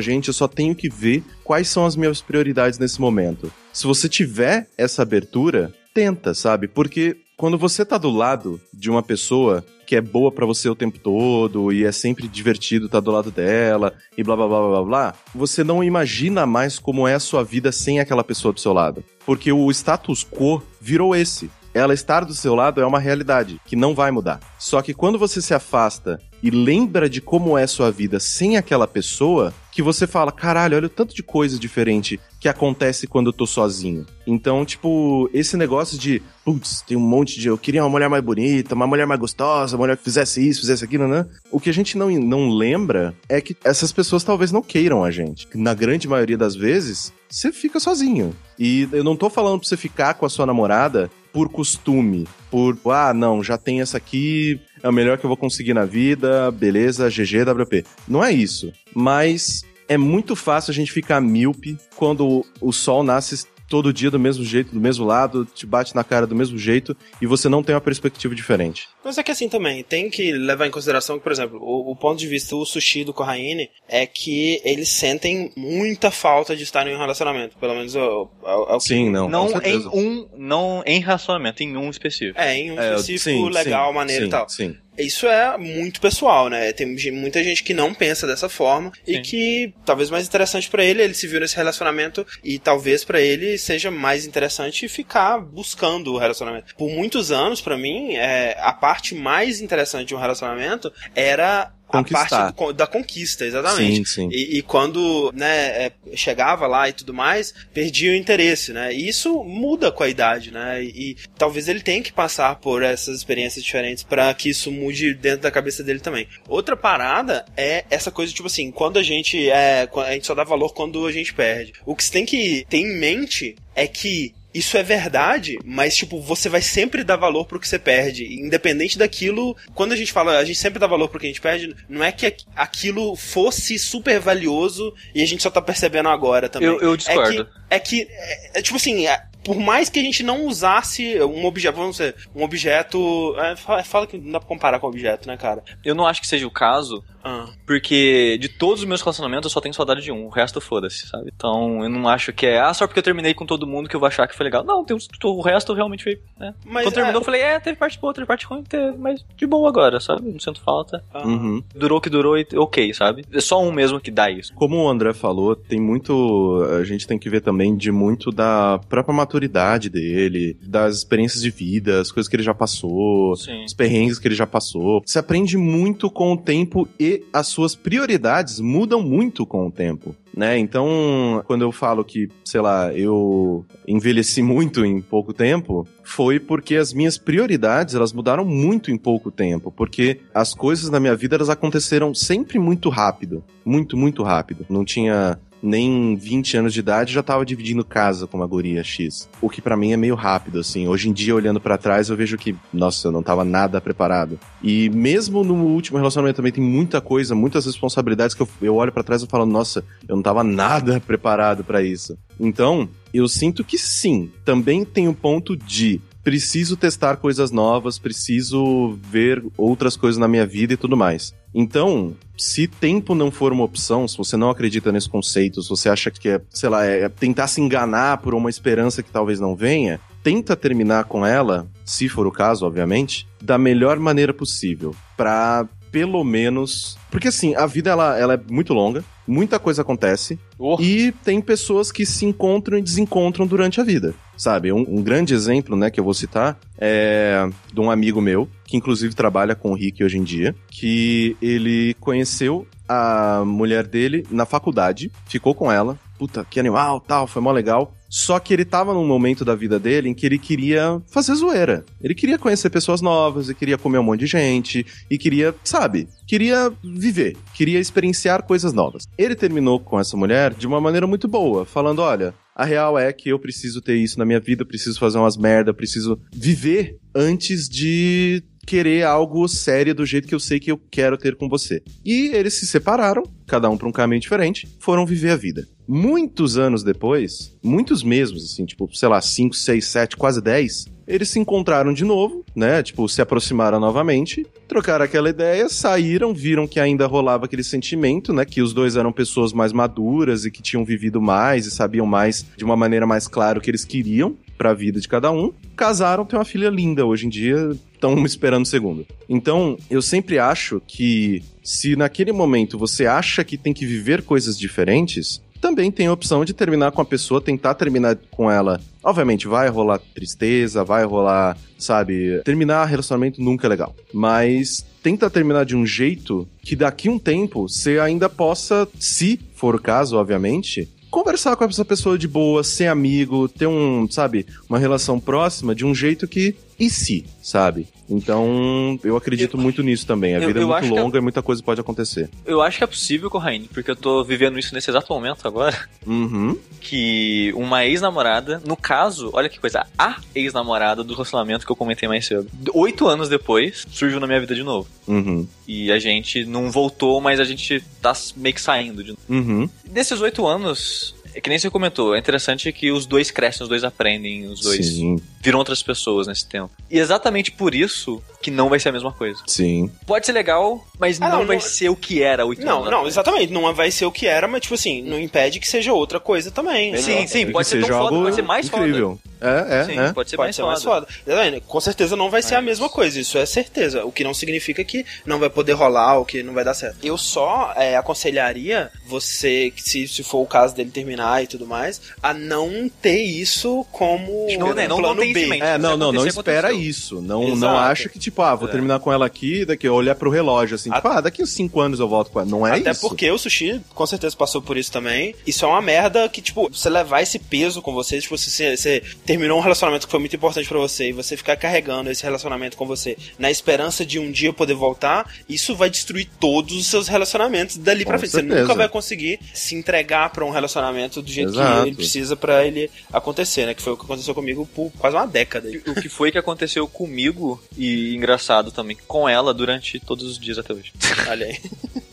gente, eu só tenho que ver quais são as minhas prioridades nesse momento. Se você tiver essa abertura, tenta, sabe? Porque quando você tá do lado de uma pessoa que é boa para você o tempo todo e é sempre divertido estar tá do lado dela e blá blá blá blá blá, você não imagina mais como é a sua vida sem aquela pessoa do seu lado. Porque o status quo virou esse ela estar do seu lado é uma realidade que não vai mudar. Só que quando você se afasta e lembra de como é sua vida sem aquela pessoa, que você fala, caralho, olha o tanto de coisa diferente que acontece quando eu tô sozinho. Então, tipo, esse negócio de, putz, tem um monte de. Eu queria uma mulher mais bonita, uma mulher mais gostosa, uma mulher que fizesse isso, fizesse aquilo, né? O que a gente não, não lembra é que essas pessoas talvez não queiram a gente. Na grande maioria das vezes, você fica sozinho. E eu não tô falando pra você ficar com a sua namorada por costume, por, ah, não, já tem essa aqui, é o melhor que eu vou conseguir na vida, beleza, GGWP. Não é isso. Mas é muito fácil a gente ficar míope quando o sol nasce todo dia do mesmo jeito, do mesmo lado, te bate na cara do mesmo jeito e você não tem uma perspectiva diferente. Mas é que assim também, tem que levar em consideração que, por exemplo, o, o ponto de vista do sushi do Corraine é que eles sentem muita falta de estar em um relacionamento. Pelo menos é, é, é Sim, não. Não em um, não em relacionamento, em um específico. É, em um é, específico, sim, legal, sim, maneiro sim, e tal. Sim. Isso é muito pessoal, né? Tem muita gente que não pensa dessa forma Sim. e que talvez mais interessante para ele, ele se viu nesse relacionamento e talvez para ele seja mais interessante ficar buscando o relacionamento. Por muitos anos, para mim, é, a parte mais interessante de um relacionamento era Conquistar. a parte da conquista, exatamente. Sim, sim. E, e quando né, é, chegava lá e tudo mais, perdia o interesse, né? E isso muda com a idade, né? E, e talvez ele tenha que passar por essas experiências diferentes para que isso mude dentro da cabeça dele também. Outra parada é essa coisa, tipo assim, quando a gente é. A gente só dá valor quando a gente perde. O que você tem que ter em mente é que isso é verdade, mas tipo, você vai sempre dar valor pro que você perde, independente daquilo. Quando a gente fala, a gente sempre dá valor pro que a gente perde, não é que aquilo fosse super valioso e a gente só tá percebendo agora também. Eu, eu discordo. É que, é, que é, é tipo assim, é, por mais que a gente não usasse um objeto, vamos dizer, um objeto. É, fala que não dá pra comparar com objeto, né, cara? Eu não acho que seja o caso, ah. porque de todos os meus relacionamentos eu só tenho saudade de um, o resto foda-se, sabe? Então eu não acho que é, ah, só porque eu terminei com todo mundo que eu vou achar que foi legal. Não, tem, o resto realmente foi. Né? Mas, Quando terminou, é... eu falei, é, teve parte boa, teve parte ruim, teve, mas de boa agora, sabe? Não sinto falta. Ah. Uhum. Durou o que durou e ok, sabe? É só um mesmo que dá isso. Como o André falou, tem muito. A gente tem que ver também de muito da própria maturidade dele dele, das experiências de vida, as coisas que ele já passou, Sim. os perrengues que ele já passou. Você aprende muito com o tempo e as suas prioridades mudam muito com o tempo. Né? Então, quando eu falo que, sei lá, eu envelheci muito em pouco tempo, foi porque as minhas prioridades, elas mudaram muito em pouco tempo, porque as coisas na minha vida elas aconteceram sempre muito rápido, muito, muito rápido. Não tinha nem 20 anos de idade já tava dividindo casa com uma guria X. O que para mim é meio rápido, assim. Hoje em dia, olhando para trás, eu vejo que, nossa, eu não tava nada preparado. E mesmo no último relacionamento também tem muita coisa, muitas responsabilidades que eu, eu olho para trás e falo, nossa, eu não tava nada [laughs] preparado para isso. Então, eu sinto que sim, também tem o um ponto de preciso testar coisas novas, preciso ver outras coisas na minha vida e tudo mais. Então, se tempo não for uma opção, se você não acredita nesse conceito, se você acha que é, sei lá, é tentar se enganar por uma esperança que talvez não venha, tenta terminar com ela, se for o caso, obviamente, da melhor maneira possível, pra pelo menos, porque assim, a vida ela, ela é muito longa, muita coisa acontece Oh. e tem pessoas que se encontram e desencontram durante a vida, sabe? Um, um grande exemplo, né, que eu vou citar é de um amigo meu, que inclusive trabalha com o Rick hoje em dia, que ele conheceu a mulher dele na faculdade, ficou com ela, puta, que animal, tal, foi mó legal. Só que ele tava num momento da vida dele em que ele queria fazer zoeira. Ele queria conhecer pessoas novas, ele queria comer um monte de gente, e queria, sabe, queria viver, queria experienciar coisas novas. Ele terminou com essa mulher de uma maneira muito boa, falando: olha, a real é que eu preciso ter isso na minha vida, preciso fazer umas merda, preciso viver antes de querer algo sério do jeito que eu sei que eu quero ter com você. E eles se separaram, cada um para um caminho diferente, foram viver a vida. Muitos anos depois, muitos mesmos, assim, tipo, sei lá, 5, 6, 7, quase 10, eles se encontraram de novo, né? Tipo, se aproximaram novamente, trocaram aquela ideia, saíram, viram que ainda rolava aquele sentimento, né? Que os dois eram pessoas mais maduras e que tinham vivido mais e sabiam mais, de uma maneira mais clara, o que eles queriam para a vida de cada um. Casaram, tem uma filha linda hoje em dia, estão [laughs] esperando o segundo. Então, eu sempre acho que se naquele momento você acha que tem que viver coisas diferentes, também tem a opção de terminar com a pessoa, tentar terminar com ela. Obviamente, vai rolar tristeza, vai rolar, sabe? Terminar relacionamento nunca é legal. Mas tenta terminar de um jeito que daqui um tempo você ainda possa, se for o caso, obviamente, conversar com essa pessoa de boa, ser amigo, ter um, sabe, uma relação próxima de um jeito que. E se, sabe? Então, eu acredito muito nisso também. A eu- vida é eu muito que longa e muita coisa pode acontecer. Eu acho que é possível, Corraine, porque eu tô vivendo isso nesse exato momento agora. Uhum. Que uma ex-namorada, no caso, olha que coisa, a ex-namorada do relacionamento que eu comentei mais cedo. Oito anos depois, surgiu na minha vida de novo. Uhum. E a gente não voltou, mas a gente tá meio que saindo de novo. Uhum. Desses oito anos, é que nem você comentou, é interessante que os dois crescem, os dois aprendem, os dois Sim, viram outras pessoas nesse tempo. E exatamente por isso que não vai ser a mesma coisa. sim. Pode ser legal, mas Ah, não, não, vai não- ser o que era oito Não, não, exatamente. Não vai ser o que era, mas, tipo assim, não impede que seja outra coisa também. Sim, entendeu? sim, Que pode ser tão seja foda, pode ser mais foda. É, é, Sim, é. pode ser Pode mais ser mais foda. foda. Exatamente. Com certeza não vai ser a mesma coisa, isso é certeza. O que não significa que não vai poder rolar ou que não vai dar certo. Eu só é, aconselharia você, que se, se for o caso dele terminar e tudo mais, a não ter isso como Não, né, um não- não plano B. mente. É, não, não, não espera aconteceu. isso. Não, Exato. não acha que, tipo, ah, vou É. terminar com ela aqui, daqui eu olhar pro relógio, assim, tipo, ah, daqui a cinco anos eu volto com ela. Não é Até isso. porque o sushi com certeza passou por isso também. Isso é uma merda que, tipo, você levar esse peso com você, tipo, se você, você terminou um relacionamento que foi muito importante pra você e você ficar carregando esse relacionamento com você na esperança de um dia poder voltar, isso vai destruir todos os seus relacionamentos dali pra Com frente. certeza. Você nunca vai conseguir se entregar pra um relacionamento do jeito Exato. que ele precisa pra ele acontecer, né? Que foi o que aconteceu comigo por quase uma década. O que foi que aconteceu comigo e engraçado também com ela durante todos os dias até hoje. [laughs] Olha aí.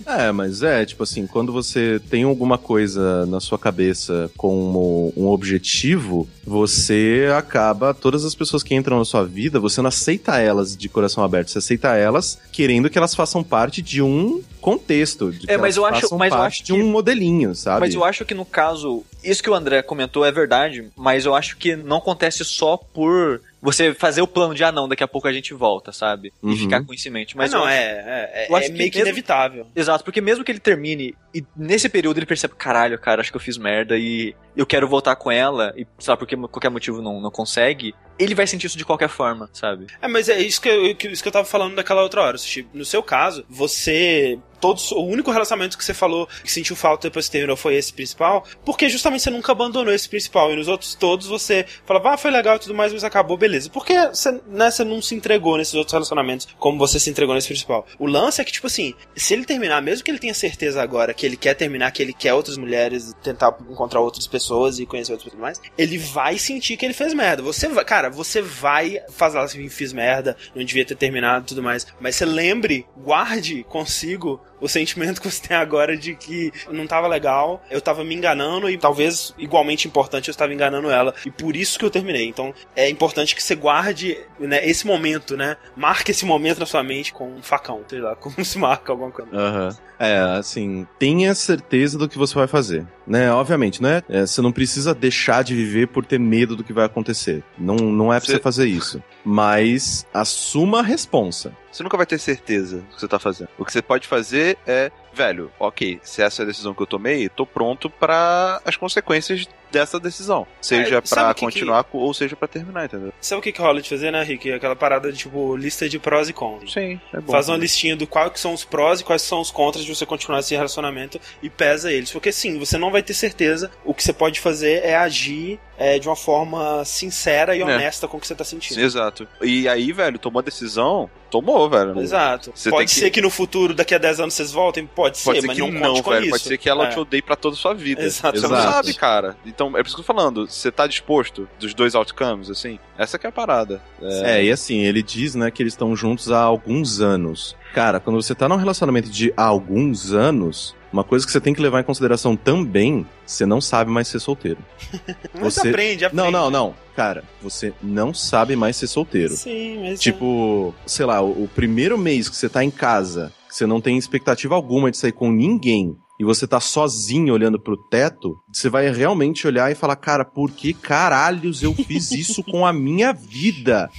É, mas é, tipo assim, quando você tem alguma coisa na sua cabeça como um objetivo, você acaba, todas as pessoas que entram na sua vida, você não aceita elas de coração aberto, você aceita elas querendo que elas façam parte de um contexto, de que É, mas eu acho- mas eu acho de um modelinho, sabe? Mas eu acho que no caso, isso que o André comentou é verdade, mas eu acho que não acontece só por você fazer o plano de ah não, daqui a pouco a gente volta, sabe? E Uhum. ficar com isso em mente. Mas Mas não, acho- é, é, é, é que meio que mesmo- inevitável. Exato, porque mesmo que ele termine e nesse período ele percebe, caralho, cara, acho que eu fiz merda e eu quero voltar com ela e, sei lá, porque qualquer motivo não, não consegue, ele vai sentir isso de qualquer forma, sabe? É, mas é isso que eu, que- isso que eu tava falando daquela outra hora. Sushi. No seu caso, você. Todos, o único relacionamento que você falou que sentiu falta depois que terminou foi esse principal, porque justamente você nunca abandonou esse principal. E nos outros todos você falava, ah, foi legal e tudo mais, mas acabou, beleza. Porque você, né, você não se entregou nesses outros relacionamentos como você se entregou nesse principal. O lance é que, tipo assim, se ele terminar, mesmo que ele tenha certeza agora que ele quer terminar, que ele quer outras mulheres, tentar encontrar outras pessoas e conhecer outras pessoas mais, ele vai sentir que ele fez merda. Você vai, cara, você vai fazer assim, fiz merda, não devia ter terminado e tudo mais. Mas você lembre, guarde consigo o sentimento [laughs] que você tem agora de que não tava legal, eu tava me enganando e talvez igualmente importante eu estava enganando ela. E por isso que eu terminei. Então é importante que você guarde né, esse momento, né? Marque esse momento na sua mente com um facão, sei lá, [laughs] como se marca alguma coisa. Aham. É, assim, tenha certeza do que você vai fazer. Né, obviamente, né? É, você não precisa deixar de viver por ter medo do que vai acontecer. Não, não é pra Você- você fazer isso. Mas assuma a responsa. Você nunca vai ter certeza do que você tá fazendo. O que você pode fazer é, velho, ok, se essa é a decisão que eu tomei, tô pronto pra as consequências dessa decisão. Seja É, que que- continuar co- ou seja pra terminar, entendeu? Sabe o que, que rola de fazer, né, Rick? Aquela parada de, tipo, lista de prós e contras. Sim, é bom. Faz uma listinha do quais que são os prós e quais são os contras de você continuar esse relacionamento e pesa eles. Porque sim, você não vai ter certeza. O que você pode fazer é agir é, de uma forma sincera e É. honesta com o que você tá sentindo. Exato. E aí, velho, tomou a decisão, tomou, velho. Exato. Você pode tem que- ser que no futuro, daqui a 10 anos, vocês voltem? Pode ser, Pode ser mas que não, não, velho. isso. Pode ser que ela É. te odeie pra toda a sua vida. Exato. Você não sabe, cara. Então, é por isso que eu tô falando. Você tá disposto dos dois outcomes, assim? Essa que é a parada. É, e assim, ele diz, né, que eles estão juntos há alguns anos. Cara, quando você tá num relacionamento de há alguns anos, uma coisa que você tem que levar em consideração também, você não sabe mais ser solteiro. [laughs] Mas Você- aprende, aprende. Não, não, não. Cara, você não sabe mais ser solteiro. Sim, mas. Tipo, sei lá, o, o primeiro mês que você tá em casa, que você não tem expectativa alguma de sair com ninguém, e você tá sozinho olhando pro teto, você vai realmente olhar e falar, cara, por que caralhos eu fiz isso com a minha vida?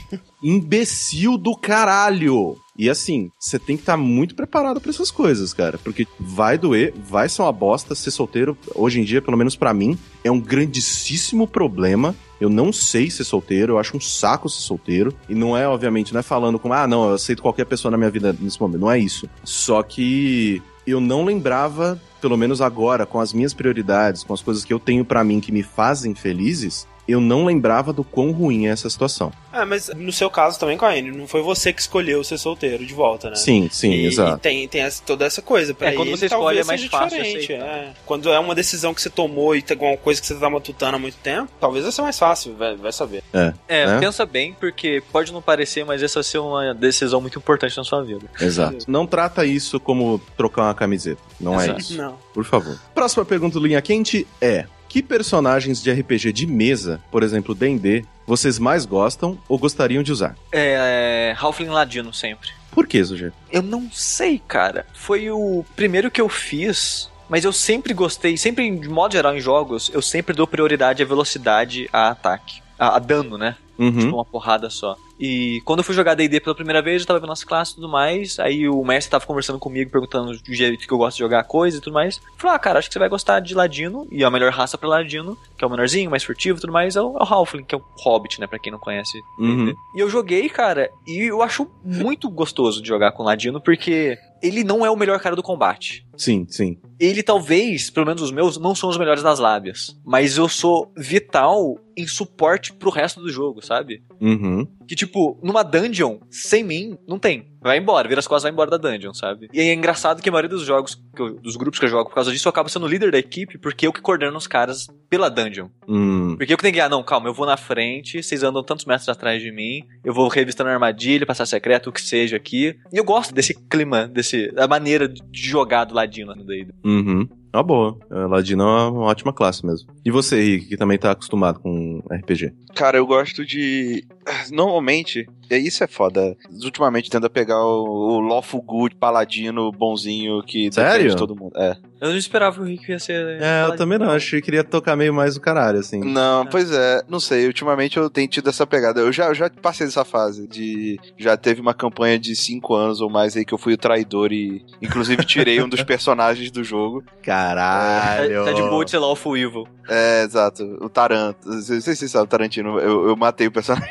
Imbecil do caralho! E assim, você tem que estar muito preparado pra essas coisas, cara, porque vai doer, vai ser uma bosta ser solteiro. Hoje em dia, pelo menos pra mim, é um grandíssimo problema. Eu não sei ser solteiro, eu acho um saco ser solteiro. E não é, obviamente, não é falando como, ah, não, eu aceito qualquer pessoa na minha vida nesse momento. Não é isso. Só que eu não lembrava, pelo menos agora, com as minhas prioridades, com as coisas que eu tenho pra mim que me fazem felizes, eu não lembrava do quão ruim é essa situação. Ah, mas no seu caso também, Coine, não foi você que escolheu ser solteiro de volta, né? Sim, sim, e, exato. E tem, tem essa- toda essa coisa. Pra É, quando ele, você escolhe, é mais fácil é. Quando é uma decisão que você tomou e tem alguma coisa que você tá matutando há muito tempo, talvez vai ser mais fácil, vai, vai saber. É, Né? pensa bem, porque pode não parecer, mas essa vai ser uma decisão muito importante na sua vida. Exato. Não trata isso como trocar uma camiseta. Não é Exato. isso. Não. Por favor. Próxima pergunta do Linha Quente é: Que personagens de RPG de mesa, por exemplo, D&D, vocês mais gostam ou gostariam de usar? É, Halfling Ladino sempre. Por que, Zuger? Eu não sei, cara. Foi o primeiro que eu fiz, mas eu sempre gostei, sempre, de modo geral, em jogos, eu sempre dou prioridade à velocidade a ataque. A, a dano, né? Uhum. Tipo, uma porrada só. E quando eu fui jogar D&D pela primeira vez, eu tava vendo as classes e tudo mais, aí o mestre tava conversando comigo, perguntando o jeito que eu gosto de jogar a coisa e tudo mais. Falei, ah, cara, acho que você vai gostar de Ladino, e a melhor raça pra Ladino, que é o menorzinho, mais furtivo e tudo mais, é o, é o Halfling, que é o Hobbit, né, pra quem não conhece Uhum. e eu joguei, cara, e eu acho muito gostoso de jogar com o Ladino, porque ele não é o melhor cara do combate. Sim, sim. Ele talvez, pelo menos os meus, não são os melhores das lábias. Mas eu sou vital em suporte pro resto do jogo, sabe? Uhum. Que, tipo, numa dungeon, sem mim, não tem. Vai embora, vira as costas, vai embora da dungeon, sabe? E é engraçado que a maioria dos jogos, que eu- dos grupos que eu jogo, por causa disso, eu acabo sendo o líder da equipe, porque eu que coordeno os caras pela dungeon. Hum. Porque eu que tenho que, ah, não, calma, eu vou na frente, vocês andam tantos metros atrás de mim, eu vou revistando a armadilha, passar secreto, o que seja aqui. E eu gosto desse clima, desse, da maneira de jogar do ladino no D&D. Uhum. Uma boa. A Ladino é uma ótima classe mesmo. E você, Rick, que também tá acostumado com RPG? Cara, eu gosto de. Normalmente, é isso é foda. Ultimamente tendo a pegar o, o Lawful Good, paladino, bonzinho, que Sério? todo mundo. É. Eu não esperava que o Rick ia ser... É, eu paladino, também não. Achei que queria tocar meio mais o caralho, assim. Não, pois é, não sei. Ultimamente eu tenho tido essa pegada. Eu já, eu já passei dessa fase de. Já teve uma campanha de cinco anos ou mais aí que eu fui o traidor e, inclusive, tirei um dos [laughs] personagens do jogo. Caralho. Tá, tá de boa de ser Lawful Evil. É, exato. O Taranto. Não sei se você sabe, o Tarantino. Eu, eu matei o personagem.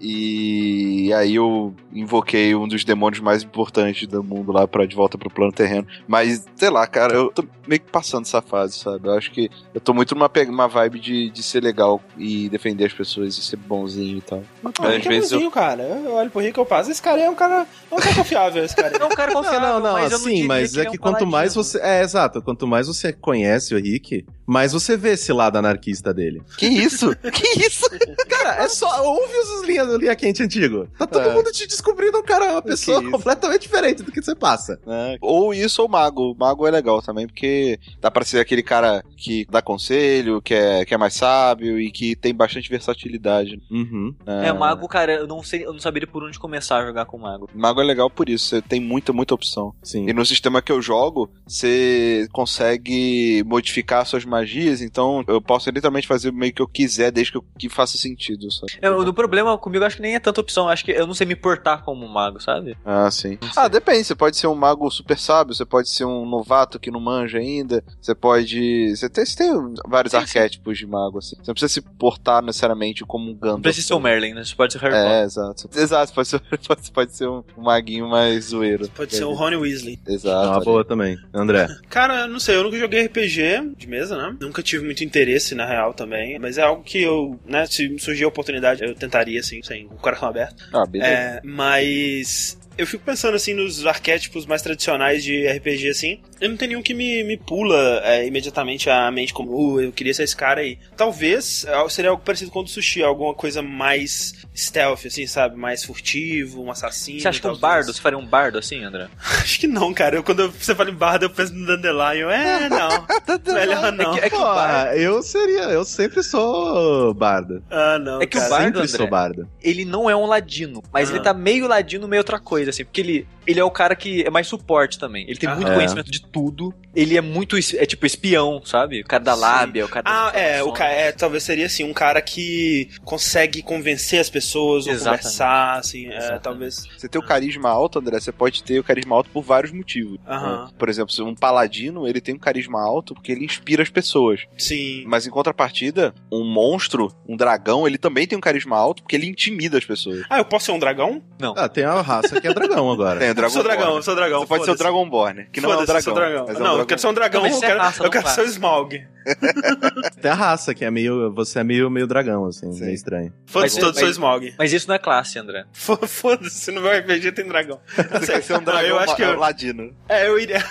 E aí eu invoquei um dos demônios mais importantes do mundo lá pra de volta pro plano terreno. Mas, sei lá, cara, eu tô meio que passando essa fase, sabe? Eu acho que eu tô muito numa uma vibe de, de ser legal e defender as pessoas e ser bonzinho e tal. Ah, Às Rick é vezes eu- bonzinho, cara. Eu olho pro Rick, eu passo. Esse cara é um cara. É um cara confiável, esse cara. [laughs] É um cara Não, confiável, não, não, mas eu não mas que é ele que um quanto mais paladino. você. É, exato. Quanto mais você conhece o Rick, mais você vê esse lado anarquista dele. Que isso? que isso? Cara, é só. Ouve os linhas do Linha Quente antigo. Tá todo É. mundo te descobrindo, cara, uma pessoa completamente diferente do que você passa. né? Ou isso ou mago. Mago é legal também, porque dá pra ser aquele cara que dá conselho, que é, que é mais sábio e que tem bastante versatilidade. Uhum. É, mago, cara, eu não sei, eu não saberia por onde começar a jogar com mago. Mago é legal por isso, você tem muita, muita opção. Sim. E no sistema que eu jogo, você consegue modificar suas magias, então eu posso literalmente fazer meio que eu quiser, desde que, eu, que faça sentido. Sabe? É, o do comigo acho que nem é tanta opção, acho que eu não sei me portar como um mago, sabe? Ah, sim. Ah, depende. Você pode ser um mago super sábio, você pode ser um novato que não manja ainda. Você pode. Você tem, você tem vários Sim, sim. arquétipos de mago, assim. Você não precisa se portar necessariamente como um Gandalf. Não precisa ser o Merlin, né? Você pode ser Harry Potter. É, exato. Exato, pode ser, [laughs] pode, pode ser um maguinho mais zoeiro. Pode ser o Rony Weasley. É Exato. uma boa também. André. [laughs] Cara, não sei, eu nunca joguei RPG de mesa, né? Nunca tive muito interesse, na real, também. Mas é algo que eu, né, se surgir a oportunidade, eu tentaria, assim, sem o coração aberto. Ah, beleza. É, mas eu fico pensando assim nos arquétipos mais tradicionais de RPG assim. Eu não tenho nenhum que me, me pula é, imediatamente à mente como, uh, eu queria ser esse cara aí. Talvez é, seria algo parecido com o do sushi, alguma coisa mais stealth, assim, sabe? Mais furtivo, um assassino. Você acha que um bardo, você faria um bardo assim, André? [laughs] Acho que não, cara. Eu, quando você fala em bardo, eu penso no Dandelion. É, não. [laughs] Melhor não. É que, é que o Pô, bardo, eu seria, eu sempre sou bardo. Ah, não. É que o cara. bardo, sempre André, sou bardo. ele não é um ladino, mas Ah. ele tá meio ladino, meio outra coisa, assim, porque ele, ele é o cara que é mais suporte também. Ele tem Ah. muito É. conhecimento de tudo. Ele é muito, é tipo espião, sabe? O cara da Sim. lábia, o cara Ah, das é, o cara, é, talvez seria assim, um cara que consegue convencer as pessoas ou Exatamente. conversar, assim, é, talvez. Você tem o carisma alto, André, você pode ter o carisma alto por vários motivos. Aham. né? Por exemplo, se um paladino, ele tem um carisma alto porque ele inspira as pessoas. Sim. Mas em contrapartida, um monstro, um dragão, ele também tem um carisma alto porque ele intimida as pessoas. Ah, eu posso ser um dragão? Ah, tem a raça que é dragão agora. [laughs] Tem eu sou dragão, eu Dragonborn. sou dragão. Você pode ser o. Dragonborn, que não é um eu dragão. sou dragão. mas é um não, eu dragão. quero ser um dragão, Não, eu é quero, raça, eu quero ser o. Smaug. [laughs] Tem a raça que é meio. Você é meio, meio dragão, assim, Sim. meio estranho. Foda-se, Mas- todos sou Smaug. Mas isso não é classe, André. Fo- [laughs] Foda-se, no meu RPG tem dragão. [laughs] Você quer ser um Não, dragão eu acho que eu, ladino. É, eu iria.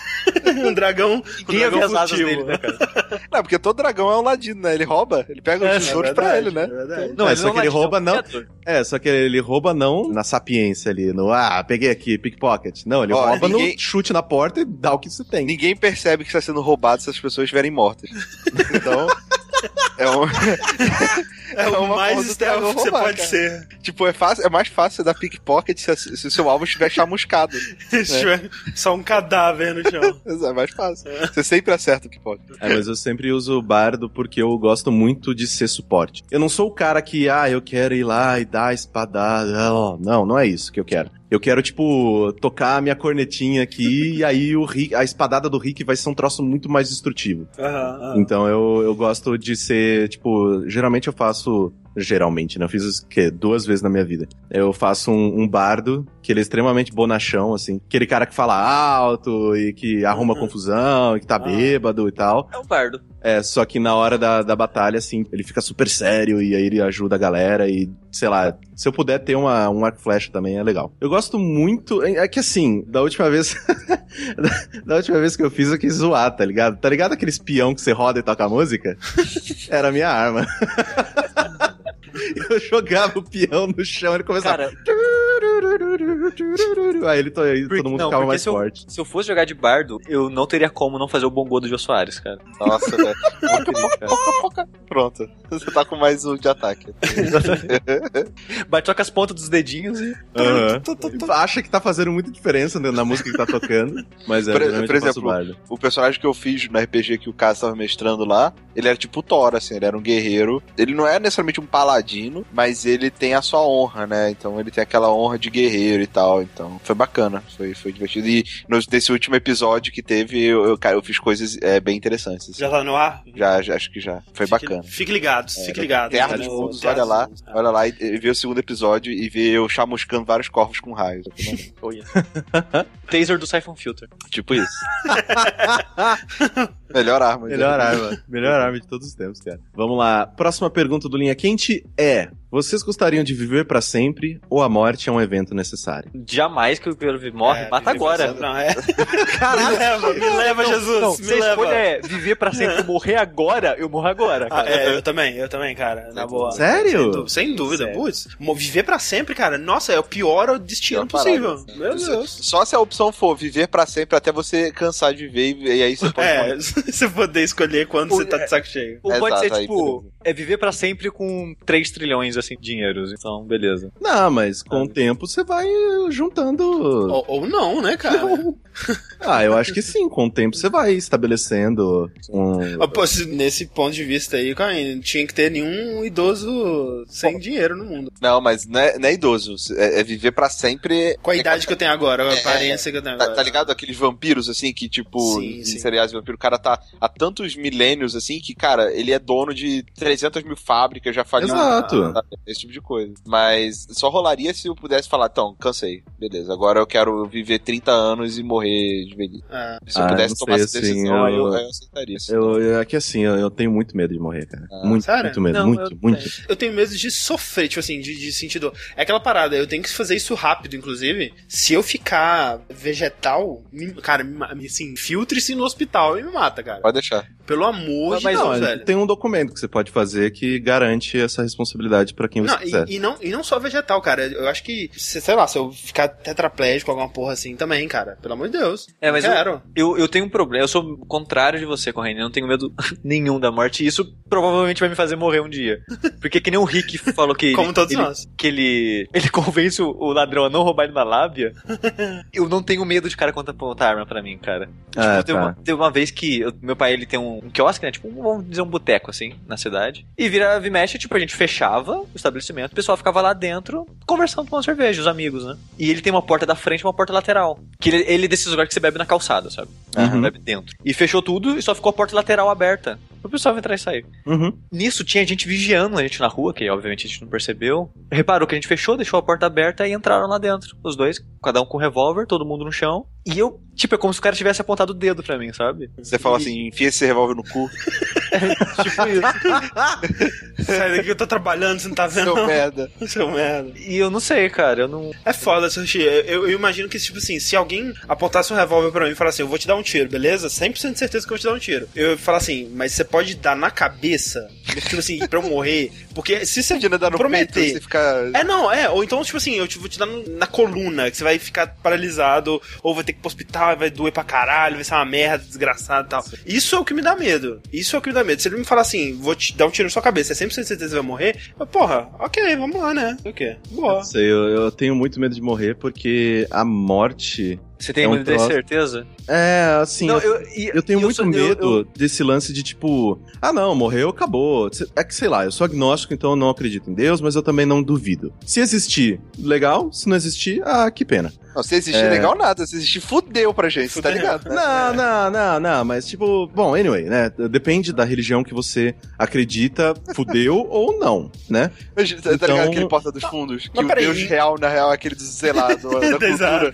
um dragão. Um ia ver dragão as asas dele, né, cara? Não, porque todo dragão é um ladino, né? Ele rouba, ele pega É, os tesouros pra ele, né? Não, é, só que ele rouba é um não-. É, só que ele rouba não na sapiência ali, no ah, peguei aqui, pickpocket. Não, ele Ó, rouba ninguém- no chute na porta e dá o que você tem. Ninguém percebe que está sendo roubado se as pessoas estiverem mortas. [laughs] Então, é um. [laughs] É o uma mais stealth que você roubar, pode cara. ser. Tipo, é, fácil, é mais fácil você dar pickpocket se, se o seu alvo estiver chamuscado. [laughs] Se tiver só um cadáver no chão. [laughs] É mais fácil. Você sempre acerta o pickpocket. É, mas eu sempre uso o bardo porque eu gosto muito de ser suporte. Eu não sou o cara que, ah, eu quero ir lá e dar a espadada. Não, não é isso que eu quero. Eu quero, tipo, tocar a minha cornetinha aqui [laughs] e aí o Rick, a espadada do Rick vai ser um troço muito mais destrutivo. Aham, aham. Então eu, eu gosto de ser, tipo, geralmente eu faço. Geralmente, né? Eu fiz isso que duas vezes na minha vida. Eu faço um, um bardo, que ele é extremamente bonachão, assim. Aquele cara que fala alto e que arruma Uhum. confusão, e que tá Ah. bêbado e tal. É um bardo. É, só que na hora da, da batalha, assim, ele fica super sério e aí ele ajuda a galera e, sei lá, se eu puder ter uma, um arco flecha também é legal. Eu gosto muito, é é que assim, da última vez, [laughs] da, da última vez que eu fiz eu quis zoar, tá ligado? Tá ligado aquele espião que você roda e toca música? [laughs] Era a minha arma. [laughs] Eu jogava o peão no chão ele começava. Cara, Aí ele aí Porque- todo mundo não, ficava mais se eu- forte. se eu fosse jogar de bardo, eu não teria como não fazer o bongô do Jô Soares, cara. Nossa, velho. [laughs] Pronto. Você tá com mais um de ataque. [laughs] Bate com as pontas dos dedinhos e. Aham. Acha que tá fazendo muita diferença na na música que tá tocando, mas é, Por- por eu exemplo. O personagem que eu fiz no RPG que o Caso tava mestrando lá, ele era tipo Thor, assim, ele era um guerreiro. Ele não é necessariamente um paladino, mas ele tem a sua honra, né? Então ele tem aquela honra de guerreiro e tal. Então foi bacana, foi, foi divertido. E no, nesse último episódio que teve, eu, eu, cara, eu fiz coisas é, bem interessantes. assim. Já tá no ar? Já, já, acho que já. Foi Fique- bacana. Fique ligados, É, fique ligado. Terra dos Terra olha lá, Mundos. olha lá e, e vê o segundo episódio e vê eu chamuscando vários corvos com raios. [laughs] [laughs] Taser do Siphon Filter. tipo isso. [laughs] Melhor arma. Melhor arma. Melhor arma de todos os tempos, cara. Vamos lá. Próxima pergunta do Linha Quente é: Vocês gostariam de viver pra sempre ou a morte é um evento necessário? Jamais que eu quero ver. Morre, É, mata agora. Não, é. [laughs] me leva, me leva, Jesus. Não, me se a leva. escolha é viver pra sempre ou morrer agora, eu morro agora. Ah, é, eu também, eu também, cara. Na boa. Sério? Sem dúvida. Sério. Putz, viver pra sempre, cara. Nossa, é o pior destino Pior possível. parada. Meu Deus. Só se a opção for viver pra sempre até você cansar de viver e, aí você pode É, morrer. [laughs] você poder escolher quando O- você tá de saco cheio. Ou pode Exato, ser, aí, tipo, beleza. é viver pra sempre com 3 trilhões, assim, dinheiros. Então, beleza. Não, mas com o tempo você vai juntando. Ou, ou não, né, cara? Ah, eu acho que sim, com o tempo você vai estabelecendo um. Ah, nesse ponto de vista aí, cara, não tinha que ter nenhum idoso sem dinheiro no mundo. Não, mas não é, não é idoso. É, é viver pra sempre. Com a idade que eu tenho agora, a É, aparência que eu tenho Tá, agora. tá ligado? Aqueles vampiros, assim, que, tipo, Sim, em sim. de vampiro, o cara tá há tantos milênios, assim, que, cara, ele é dono de 300 mil fábricas, já faliu. Exato. sabe? Esse tipo de coisa. Mas só rolaria se eu pudesse falar, então, cansei. Beleza, agora eu quero viver 30 anos e morrer de velhice. Ah, Se eu Ah, pudesse não tomar sei, essa assim, decisão, aí eu, eu- eu aceitaria. Eu, eu- é que assim, eu, eu tenho muito medo de morrer, cara. Ah, muito, sério? muito medo, Não, muito, eu- muito. eu tenho medo de sofrer, tipo assim, de, de sentir dor. É aquela parada, eu tenho que fazer isso rápido, inclusive. Se eu ficar vegetal, me- cara, me, assim, filtre-se no hospital e me mata, cara. Pode deixar. Pelo amor de Mas Deus, não, velho. tem um documento que você pode fazer que garante essa responsabilidade pra quem você Não, quiser. e, e não, e não só vegetal, cara. Eu acho que, se- sei lá, se eu ficar tetraplégico, alguma porra assim também, cara. Pelo amor de Deus. É, mas eu- quero. Eu, eu tenho um problema, eu sou o contrário de você, Corrêa, eu não tenho medo [laughs] nenhum da morte, e isso provavelmente vai me fazer morrer um dia. Porque que nem o Rick falou que [laughs] Como ele, todos ele, nós. que ele, ele convence o, o ladrão a não roubar ele na lábia, [laughs] eu não tenho medo de cara quando apontar arma pra mim, cara. Ah, Tipo, teve, tá. uma, teve uma vez que eu- meu pai ele tem um, um quiosque, né? Tipo, um, vamos dizer um boteco, assim, na cidade. E vira e mexe, tipo, a gente fechava o estabelecimento, o pessoal ficava lá dentro conversando com uma cerveja, os amigos, né? E ele tem uma porta da frente e uma porta lateral. Que ele, ele é desses lugares que você bebe na calçada, sabe? Uhum. Bebe dentro. E fechou tudo e só ficou a porta lateral aberta. O pessoal entrar e sair. Uhum. Nisso tinha gente vigiando a gente na rua, que obviamente a gente não percebeu. Reparou que a gente fechou, deixou a porta aberta e entraram lá dentro. Os dois, cada um com revólver, todo mundo no chão. E eu, tipo, é como se o cara tivesse apontado o dedo pra mim, sabe? Você fala assim, enfia esse revólver no cu, [laughs] tipo isso. [laughs] Sai daqui que eu tô trabalhando, você não tá vendo? seu não. merda. [laughs] Seu merda. E eu não sei, cara, eu não. É foda, Sushi. Eu, eu imagino que, tipo assim, se alguém apontasse um revólver pra mim e falasse assim, eu vou te dar um tiro, beleza? 100% de certeza que eu vou te dar um tiro. Eu ia falar assim, mas você pode dar na cabeça? Tipo assim, pra eu morrer? Porque se você dar no prometer... peito, você fica... É, não, é. Ou então, tipo assim, eu te, vou te dar na coluna, que você vai ficar paralisado, ou vai ter que ir pro hospital, vai doer pra caralho, vai ser uma merda, desgraçado e tal. Isso é o que me dá medo. Isso é o que me dá medo. Se ele me falar assim, vou te dar um tiro na sua cabeça, é 100% de certeza que você vai morrer, eu, porra, ok, vamos lá, né? O quê? Boa. Não sei, eu, eu tenho muito medo de morrer porque a morte. Você tem É um muita troço- certeza? É, assim. não, eu, eu, eu tenho e muito sou- eu- medo eu- desse lance de tipo, ah não, morreu, acabou. É que sei lá, eu sou agnóstico, então eu não acredito em Deus, mas eu também não duvido. Se existir, legal. Se não existir, ah, que pena. Não, se existir É. legal nada, se existir fudeu pra gente, tá Fudeu. ligado? né? Não, não, não, não, mas tipo, bom, anyway, né? Depende da religião que você acredita, fudeu [laughs] ou não, né? Mas, Tá Então- ligado aquele porta dos fundos? Que Mas o deus real, na real, é aquele, sei lá, do- [laughs] da cultura Exato.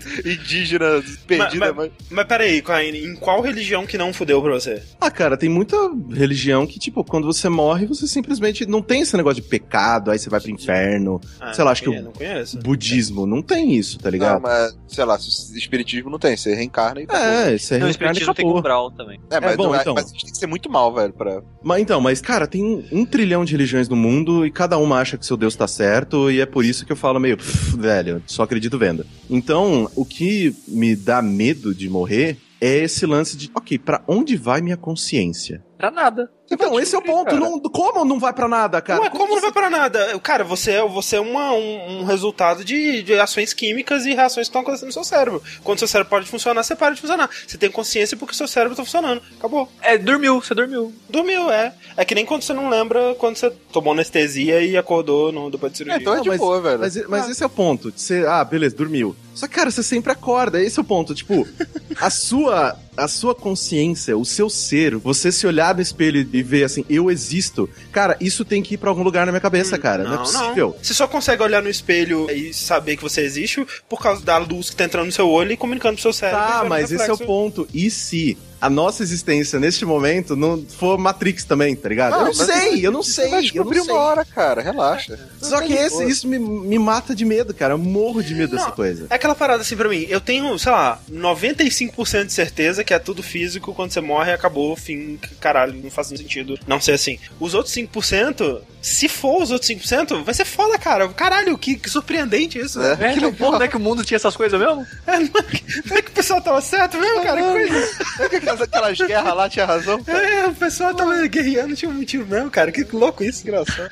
Perdida. Mas- Mas, Mas peraí, Corraine, em qual religião que não fudeu pra você? Ah, cara, tem muita religião que, tipo, quando você morre, você simplesmente não tem esse negócio de pecado, aí você vai pro inferno. Ah, Sei lá, acho que o não conheço. budismo não tem isso, tá não, ligado? mas, sei lá, espiritismo não tem, você reencarna e acabou. É, você Não, reencarna e espiritismo tem acabou. umbral também. É, mas, bom, não é- então. mas a gente tem que ser muito mal, velho, pra... Mas então, mas cara, tem um, trilhão de religiões no mundo e cada uma acha que seu Deus tá certo e é por isso que eu falo meio, "Pff, velho, só acredito vendo. Então, o que me dá medo de morrer é esse lance de, ok, pra onde vai minha consciência? Pra nada. Então, esse é o ponto. cara. Não, como não vai pra nada, cara? Ué, como não vai para nada? Cara, você é, você é uma, um, um resultado de, de ações químicas e reações que estão acontecendo no seu cérebro. Quando seu cérebro pode funcionar, você para de funcionar. Você tem consciência porque o seu cérebro tá funcionando. Acabou. É, dormiu, você dormiu. Dormiu, é. É que nem quando você não lembra quando você tomou anestesia e acordou no, depois de cirurgia. É, então é Não, de mas- boa, velho. Mas, mas esse é o ponto. de Você, ah, beleza, dormiu. Só que, cara, você sempre acorda. Esse é o ponto. Tipo, [laughs] a sua, a sua consciência, o seu ser, você se olhar no espelho e ver assim, eu existo. Cara, isso tem que ir pra algum lugar na minha cabeça, cara. Não, é possível. Você só consegue olhar no espelho e saber que você existe por causa da luz que tá entrando no seu olho e comunicando pro seu cérebro. Tá, gerando mas esse é o ponto. E se a nossa existência neste momento não for Matrix também, tá ligado? Não, eu não mas sei, eu não Você sei, vai eu não sei. uma hora, cara. Relaxa. Só que esse, isso me, me mata de medo, cara. Eu morro de medo dessa Não, coisa. É aquela parada assim pra mim. Eu tenho, sei lá, 95% de certeza que é tudo físico. Quando você morre, acabou, fim, caralho, não faz sentido não ser assim. Os outros 5%, se for os outros 5%, vai ser foda, cara. Caralho, que, que surpreendente isso. É. né? É, que porra, não é que o mundo tinha essas coisas mesmo? É, não é que- não é que o pessoal tava certo mesmo, cara? Que coisa. Aquelas, guerras lá tinha razão. cara. É, o pessoal tava guerreando, tinha um motivo mesmo, cara. Que louco isso, engraçado.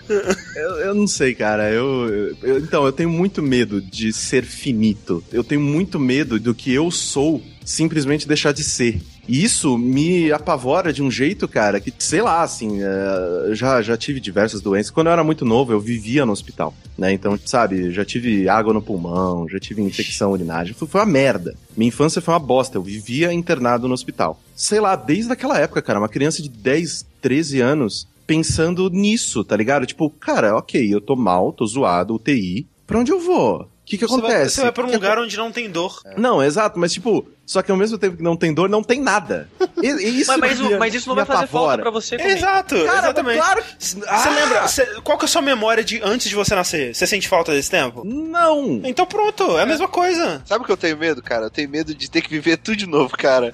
Eu, eu não sei, cara. Eu, eu- eu- então, eu tenho muito medo de ser finito. Eu tenho muito medo do que eu sou simplesmente deixar de ser. E isso me apavora de um jeito, cara, que, sei lá, assim, é, já, já tive diversas doenças. Quando eu era muito novo, eu vivia no hospital, né? Então, sabe, já tive água no pulmão, já tive infecção urinária. Foi, foi uma merda. Minha infância foi uma bosta. Eu vivia internado no hospital. Sei lá, desde aquela época, cara, uma criança de 10, 13 anos pensando nisso, tá ligado? Tipo, cara, ok, eu tô mal, tô zoado, UTI. Pra onde eu vou? O que que Você vai, acontece? você vai pra um Que que lugar onde não tem dor. não, exato, mas tipo, só que ao mesmo tempo que não tem dor, não tem nada. E, e isso Mas, mas, me- mas isso não vai fazer falta pra você comigo. Exato, Cara, exatamente. claro que- Você Ah! lembra? cê- qual que é a sua memória de antes de você nascer? Você sente falta desse tempo? Não! Então pronto, é a mesma coisa. Sabe o que eu tenho medo, cara? Eu tenho medo de ter que viver tudo de novo, cara.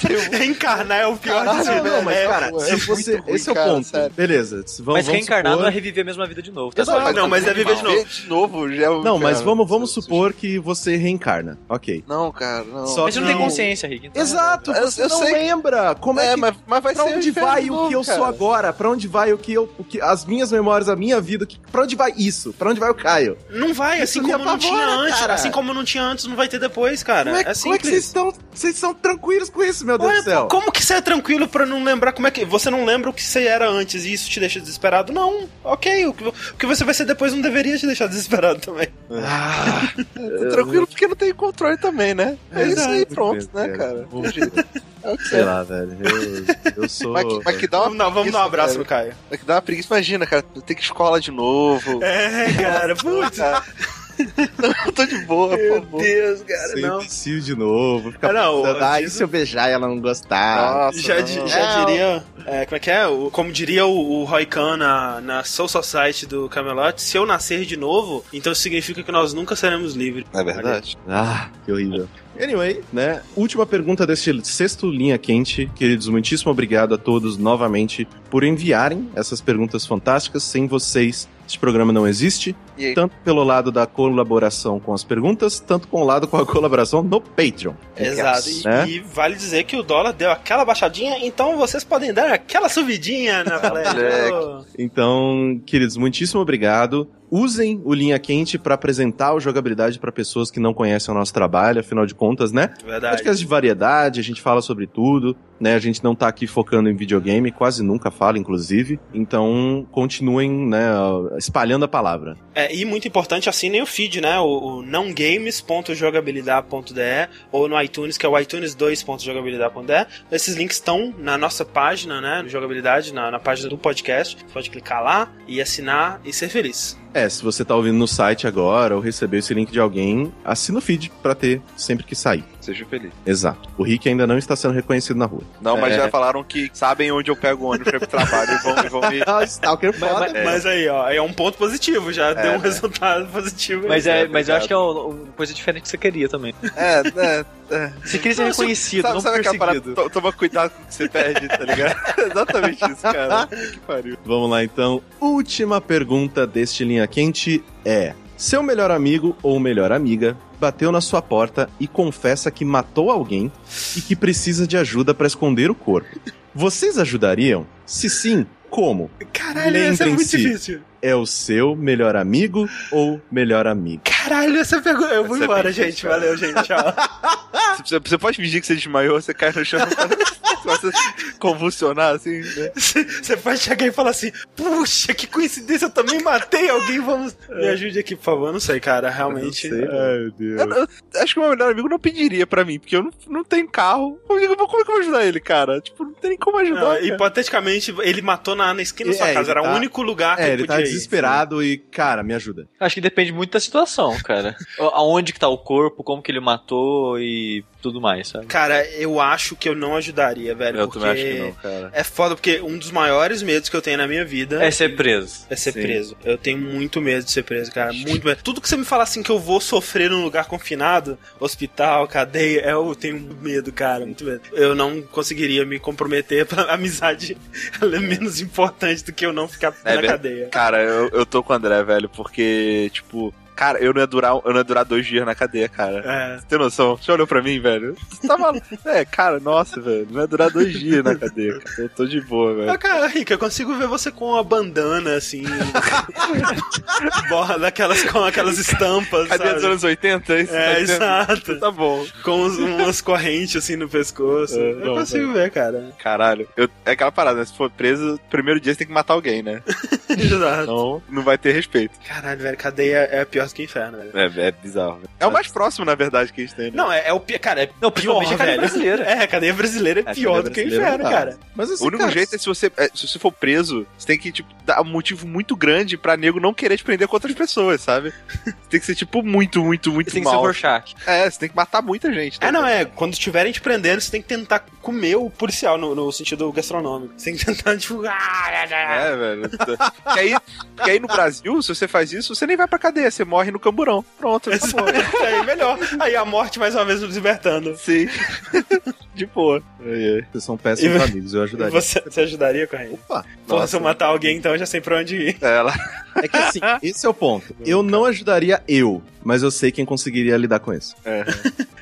Tenho... [laughs] Reencarnar é o pior Caralho, de. Não, não, mas É, cara, é você, ruim, esse é o cara, ponto. sério. Beleza, vamos, Mas reencarnar supor... não é reviver a mesma vida de novo. Tá Exato. zoado. Não, mas é viver de novo. De novo já é um Não, mas inferno. vamos, vamos supor que você reencarna. Ok. Não, cara, não. Só Mas você não tem consciência, Rick. então- Exato, Eu- você eu não sei- lembra. Como é, é, que mas, mas vai pra ser onde vai o que eu cara. sou agora? Pra onde vai o que eu. O que, as minhas memórias, a minha vida? Que, pra onde vai isso? Pra onde vai o Caio? Não vai, assim como não tinha antes. cara. Assim como não tinha antes, não vai ter depois, cara. Como é, é como é que vocês estão. Vocês estão tranquilos com isso, meu Deus Ué, do céu? como que você é tranquilo pra não lembrar como é que. Você não lembra o que você era antes e isso te deixa desesperado? Não, ok. O que, o que você vai ser depois não deveria te deixar desesperado também. Ah, [laughs] tranquilo porque não tem controle também, né? É isso aí, Exato, pronto, né, cara. É o que sei é. lá, velho. Eu, eu sou. Mas, que- mas que dá uma Vamos dar, vamos dar um abraço cara. no Caio. Mas que dá uma preguiça. Imagina, cara, ter que escola de novo. É, cara, putz. [laughs] Não, eu tô de boa, por Meu favor. Deus, cara, Ser não. imbecil de novo. Ficar Ah, não, pensando, eu ah, e se eu beijar e ela não gostar? Nossa, Já, não. di- já Não. diria. é, como é que é? O- como diria o, o Roy Khan na, na Soul Society do Camelot: se eu nascer de novo, então isso significa que nós nunca seremos livres. É verdade. Ah, que horrível. Anyway, né? Última pergunta deste sexto linha quente. Queridos, muitíssimo obrigado a todos novamente por enviarem essas perguntas fantásticas. Sem vocês, este programa não existe. Tanto pelo lado da colaboração com as perguntas, tanto com o lado com a colaboração no Patreon. Exato. E, Né? e vale dizer que o dólar deu aquela baixadinha, então vocês podem dar aquela subidinha [laughs] na galera. Então, queridos, muitíssimo obrigado. Usem o Linha Quente para apresentar o jogabilidade para pessoas que não conhecem o nosso trabalho, afinal de contas, né? Verdade. Podcast de variedade, a gente fala sobre tudo, né? A gente não tá aqui focando em videogame, quase nunca fala, inclusive. Então, continuem, né, espalhando a palavra. É, e muito importante, assinem o feed, né? O, o nãogames.jogabilidade.de ou no iTunes, que é o iTunes2.jogabilidade.de. Esses links estão na nossa página, né? Jogabilidade, na, na página do podcast. Você pode clicar lá e assinar e ser feliz. É, se você tá ouvindo no site agora ou recebeu esse link de alguém, assina o feed pra ter sempre que sair. Seja feliz. Exato. O Rick ainda não está sendo reconhecido na rua. Não, mas É. já falaram que sabem onde eu pego o ônibus pra ir pro trabalho e vão, e vão me. [laughs] Ah, Stalker Mas- foda. mas- Mas aí, ó, é um ponto positivo, já deu um né? resultado positivo. Mas, é, É, mas eu acho que é uma coisa diferente que você queria também. É, é, é. Você queria ser reconhecido, sabe, não sabe aquela parada? perseguido. To- Toma cuidado com o que você perde, tá ligado? [laughs] Exatamente isso, cara. que pariu. Vamos lá então. Última pergunta deste linha quente é: seu melhor amigo ou melhor amiga bateu na sua porta e confessa que matou alguém e que precisa de ajuda pra esconder o corpo. Vocês ajudariam? Se sim, como? Caralho, essa é muito difícil. É o seu melhor amigo ou melhor amiga? Caralho, essa pergunta. Eu vou Essa é embora, bem gente. difícil. Valeu, gente. Tchau. [laughs] Você, você pode fingir que você desmaiou, você cai no chão. [laughs] Começa [laughs] a convulsionar, assim, né? Você pode chegar e falar assim: Puxa, que coincidência, eu também matei alguém, vamos. Me ajude aqui, por favor. Eu não sei, cara, realmente. Eu não sei, Ai, meu Deus. Eu, eu acho que o meu melhor amigo não pediria pra mim, porque eu não, não tenho carro. Como, é que eu vou- como é que eu vou ajudar ele, cara? Tipo, não tem nem como ajudar. Não, hipoteticamente, ele matou na, na esquina da sua É, casa. Era tá- o único lugar que É, ele ele podia tá ir. desesperado e, cara, me ajuda. Acho que depende muito da situação, cara. Aonde que tá o corpo, como que ele matou e tudo mais, sabe? Cara, eu acho que eu não ajudaria, velho. Eu porque também acho que não, cara. É foda, porque um dos maiores medos que eu tenho na minha vida É ser preso. é ser Sim. preso. Eu tenho muito medo de ser preso, cara. Muito medo. Tudo que você me fala assim que eu vou sofrer num lugar confinado, hospital, cadeia, eu tenho medo, cara. Muito medo. Eu não conseguiria me comprometer [laughs] pra amizade. [laughs] Ela é menos importante do que eu não ficar É na ver- cadeia. Cara, eu, eu tô com o André, velho, porque, tipo, cara, eu não ia durar, eu não ia durar dois dias na cadeia, cara. É. Você tem noção? Você olhou pra mim, velho? Você tá maluco? [laughs] É, cara, nossa, velho. Não ia durar dois dias na cadeia, cara. Eu tô de boa, Ah, velho. cara, Rica, eu consigo ver você com uma bandana, assim. [laughs] Borra daquelas com aquelas estampas. Cadeia sabe? dos anos 80? Isso, É, tá dizendo? exato. Tá bom. Com uns- umas correntes assim no pescoço. É, eu não, consigo ver, cara. Caralho. Eu, é aquela parada, né? Se for preso, primeiro dia você tem que matar alguém, né? [laughs] Exato. Não, não vai ter respeito. Caralho, velho, cadeia é pior do que inferno, velho. É, é bizarro. velho. É o mais próximo, na verdade, que a gente tem, né? Não, é, é o pior. Cara, é Não, pior, principalmente a cadeia velho. brasileira. É, a cadeia brasileira é A pior do que o brasileira inferno, dá. cara. Mas assim, O único cara, jeito é se você, é, se você for preso, você tem que, tipo, dar um motivo muito grande pra nego não querer te prender com outras pessoas, sabe? Você tem que ser, tipo, muito, muito, muito Tem que ser mal. Rorschach. É, você tem que matar muita gente. tá É, não, é. Quando estiverem te prendendo, você tem que tentar comer o policial no, no sentido gastronômico. Você tem que tentar, [laughs] tipo. É, velho. Porque aí, porque aí no Brasil, se você faz isso, você nem vai pra cadeia, você morre no camburão. Pronto, [laughs] acabou. Aí melhor. Aí a morte mais uma vez nos libertando. Sim. [laughs] De boa. Ai, ai. vocês são péssimos E- amigos, eu ajudaria. Você, você ajudaria, Corrêa? Opa, Porra, se eu matar alguém, então eu já sei pra onde ir. Ela. É que assim, [laughs] esse é o ponto. Eu não ajudaria eu, mas eu sei quem conseguiria lidar com isso. É.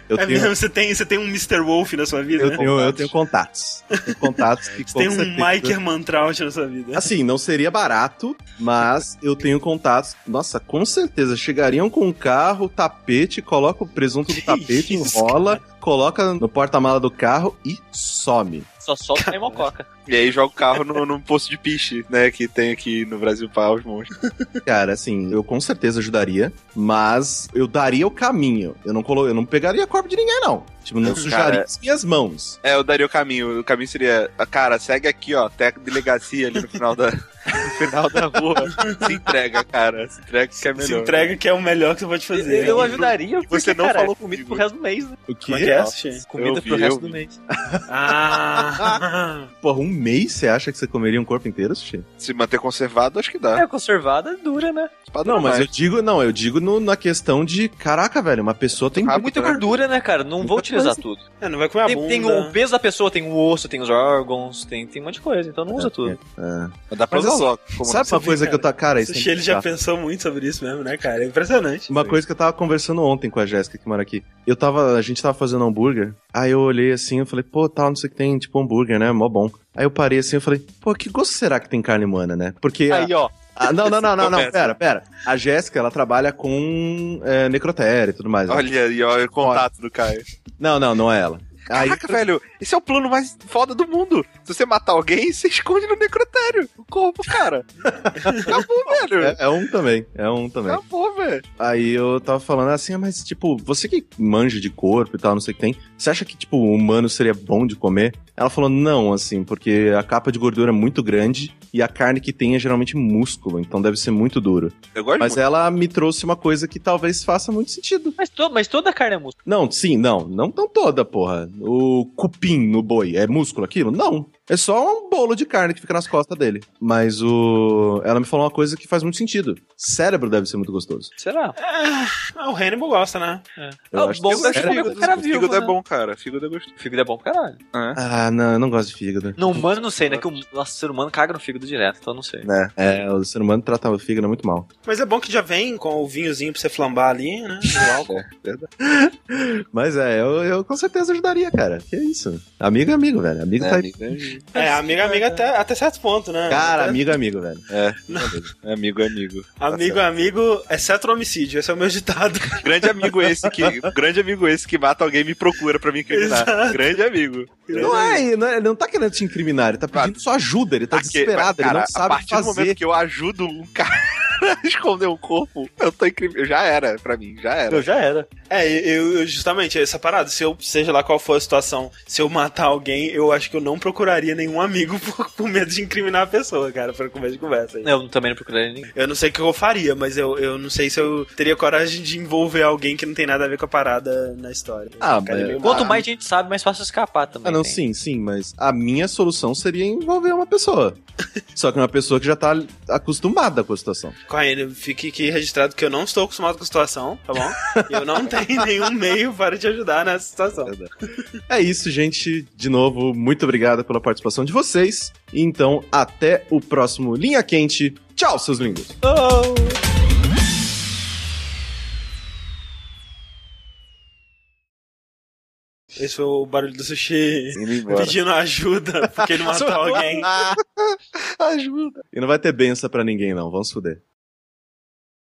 Eu É tenho, mesmo, você tem, você tem um Mr. Wolf na sua vida, eu né? tenho, eu tenho contatos. Tenho contatos que [laughs] Você tem um certeza- Mike Mantraut na sua vida. Assim, não seria barato, mas eu tenho contatos. Nossa, com certeza. Chegariam com um carro, tapete, coloca o presunto do [laughs] tapete, isso, enrola, coloca no porta-mala do carro e some. Só solta a mococa. [laughs] E aí joga o carro no, no posto de piche, né? Que tem aqui no Brasil para os monstros. Cara, assim, eu com certeza ajudaria, mas eu daria o caminho. Eu não, colo... eu não pegaria corpo de ninguém, não. Tipo, não [laughs] sujaria Cara, as minhas mãos. É, eu daria o caminho. O caminho seria, ah, cara, segue aqui, ó, até a delegacia ali no final da, no final da rua. [laughs] Se entrega, cara. Se entrega que é melhor. Se entrega que é o melhor que você pode fazer. Eu ajudaria porque, Você não cara, falou é comida comigo. pro resto do mês, né? O é que é? Eu Comida vi, pro resto eu do mês. Ah! [laughs] Porra, um mês você acha que você comeria um corpo inteiro, Sushi? Se manter conservado, acho que dá. É, conservada dura, né? Padrão, Não, mas eu digo, não, eu digo no- na questão de, caraca, velho, uma pessoa tem Rápido, Muita né? gordura, né, cara? Não vou utilizar tudo. É, não vai comer a Tem, bunda. tem o peso da pessoa, tem o osso, tem os órgãos, tem, tem um monte de coisa, então não usa tudo. É. Mas dá pra Mas usar Como Sabe uma coisa que eu cara? tá, cara, isso Sushi, é ele já pensou muito sobre isso mesmo, né, cara? É impressionante. Uma coisa que eu tava conversando ontem com a Jéssica que mora aqui. Eu tava, a gente tava fazendo hambúrguer. Aí eu olhei assim, eu falei, pô, tal, não sei o que tem, tipo hambúrguer, né? Mó bom. Aí eu parei assim, eu falei, pô, que gosto será que tem carne humana, né? Porque a- Aí, ó. a- não, não, não, não, não, pera, pera. A Jéssica, ela trabalha com é, necrotéria e tudo mais. né? Olha aí, ó, o contato do Caio. Não, não, não é ela. Aí, Caraca, velho, esse é o plano mais foda do mundo. Se você matar alguém, [laughs] você esconde no necrotério. O corpo, cara. Acabou, [laughs] velho. é, é um também, é um também. Acabou, velho. Aí eu tava falando assim, ah, mas tipo, você que manja de corpo e tal, não sei o que tem, você acha que, tipo, o humano seria bom de comer? Ela falou, não, assim, porque a capa de gordura é muito grande e a carne que tem é geralmente músculo, então deve ser muito duro. Eu gosto Mas muito. ela me trouxe uma coisa que talvez faça muito sentido. Mas, to, mas toda carne é músculo. Não, sim, não, não tão toda, porra. O cupim no boi é músculo aquilo? Não. É só um bolo de carne que fica nas costas dele. Mas o. Ela me falou uma coisa que faz muito sentido. Cérebro deve ser muito gostoso. Será? Ah, o Hannibal gosta, né? Eu Ah, acho bom, que Cérebro, fígado. cara O fígado vivo, é né? bom, cara. Fígado é gostoso. Fígado é bom pra caralho. É. Ah, não, eu não gosto de fígado. No humano, não sei, né? Que o nosso ser humano caga no fígado direto, então não sei. Né? É, o ser humano trata o fígado muito mal. Mas é bom que já vem com o vinhozinho pra você flambar ali, né? O [laughs] álcool. É, verdade. [laughs] Mas é, eu, eu com certeza ajudaria, cara. Que isso? Amigo é amigo, velho. Amigo É, tá amigo, é amigo. É, amigo, amigo até, até certo ponto, né? Cara, Até- amigo é amigo, velho. É, é [laughs] amigo, é amigo. Tá Amigo, amigo, exceto o homicídio. Esse é o meu ditado. [laughs] Grande amigo esse que. Grande amigo esse que mata alguém e me procura pra me incriminar. Exato. Grande amigo. Não é, não é- ele não tá querendo te incriminar, ele tá pedindo sua ajuda, ele tá Porque, desesperado, cara, ele não a sabe partir do momento fazer. que eu ajudo um cara a [laughs] esconder um corpo, eu tô incriminado. Já era, pra mim, já era. Eu já era. É, eu, eu- justamente, essa parada. Se eu, seja lá qual for a situação, se eu matar alguém, eu acho que eu não procuraria nenhum amigo [laughs] por, por medo de incriminar a pessoa, cara, por começo de conversa. aí. Eu também não procurei ninguém. Eu não sei o que eu faria, mas eu, eu não sei se eu teria coragem de envolver alguém que não tem nada a ver com a parada na história. Ah, mas- meio Quanto mais gente sabe, mais fácil escapar também. Ah, não, tem. sim, sim, mas a minha solução seria envolver uma pessoa. [laughs] Só que uma pessoa que já tá acostumada com a situação. Correndo, fique aqui registrado que eu não estou acostumado com a situação, tá bom? [laughs] eu não tenho nenhum meio para te ajudar nessa situação. É isso, gente. De novo, muito obrigado pela participação de vocês. E então, até o próximo Linha Quente. Tchau, seus lindos. Esse foi o barulho do sushi pedindo ajuda porque ele [laughs] matou alguém. Ajuda. E não vai ter benção pra ninguém, não. Vamos fuder.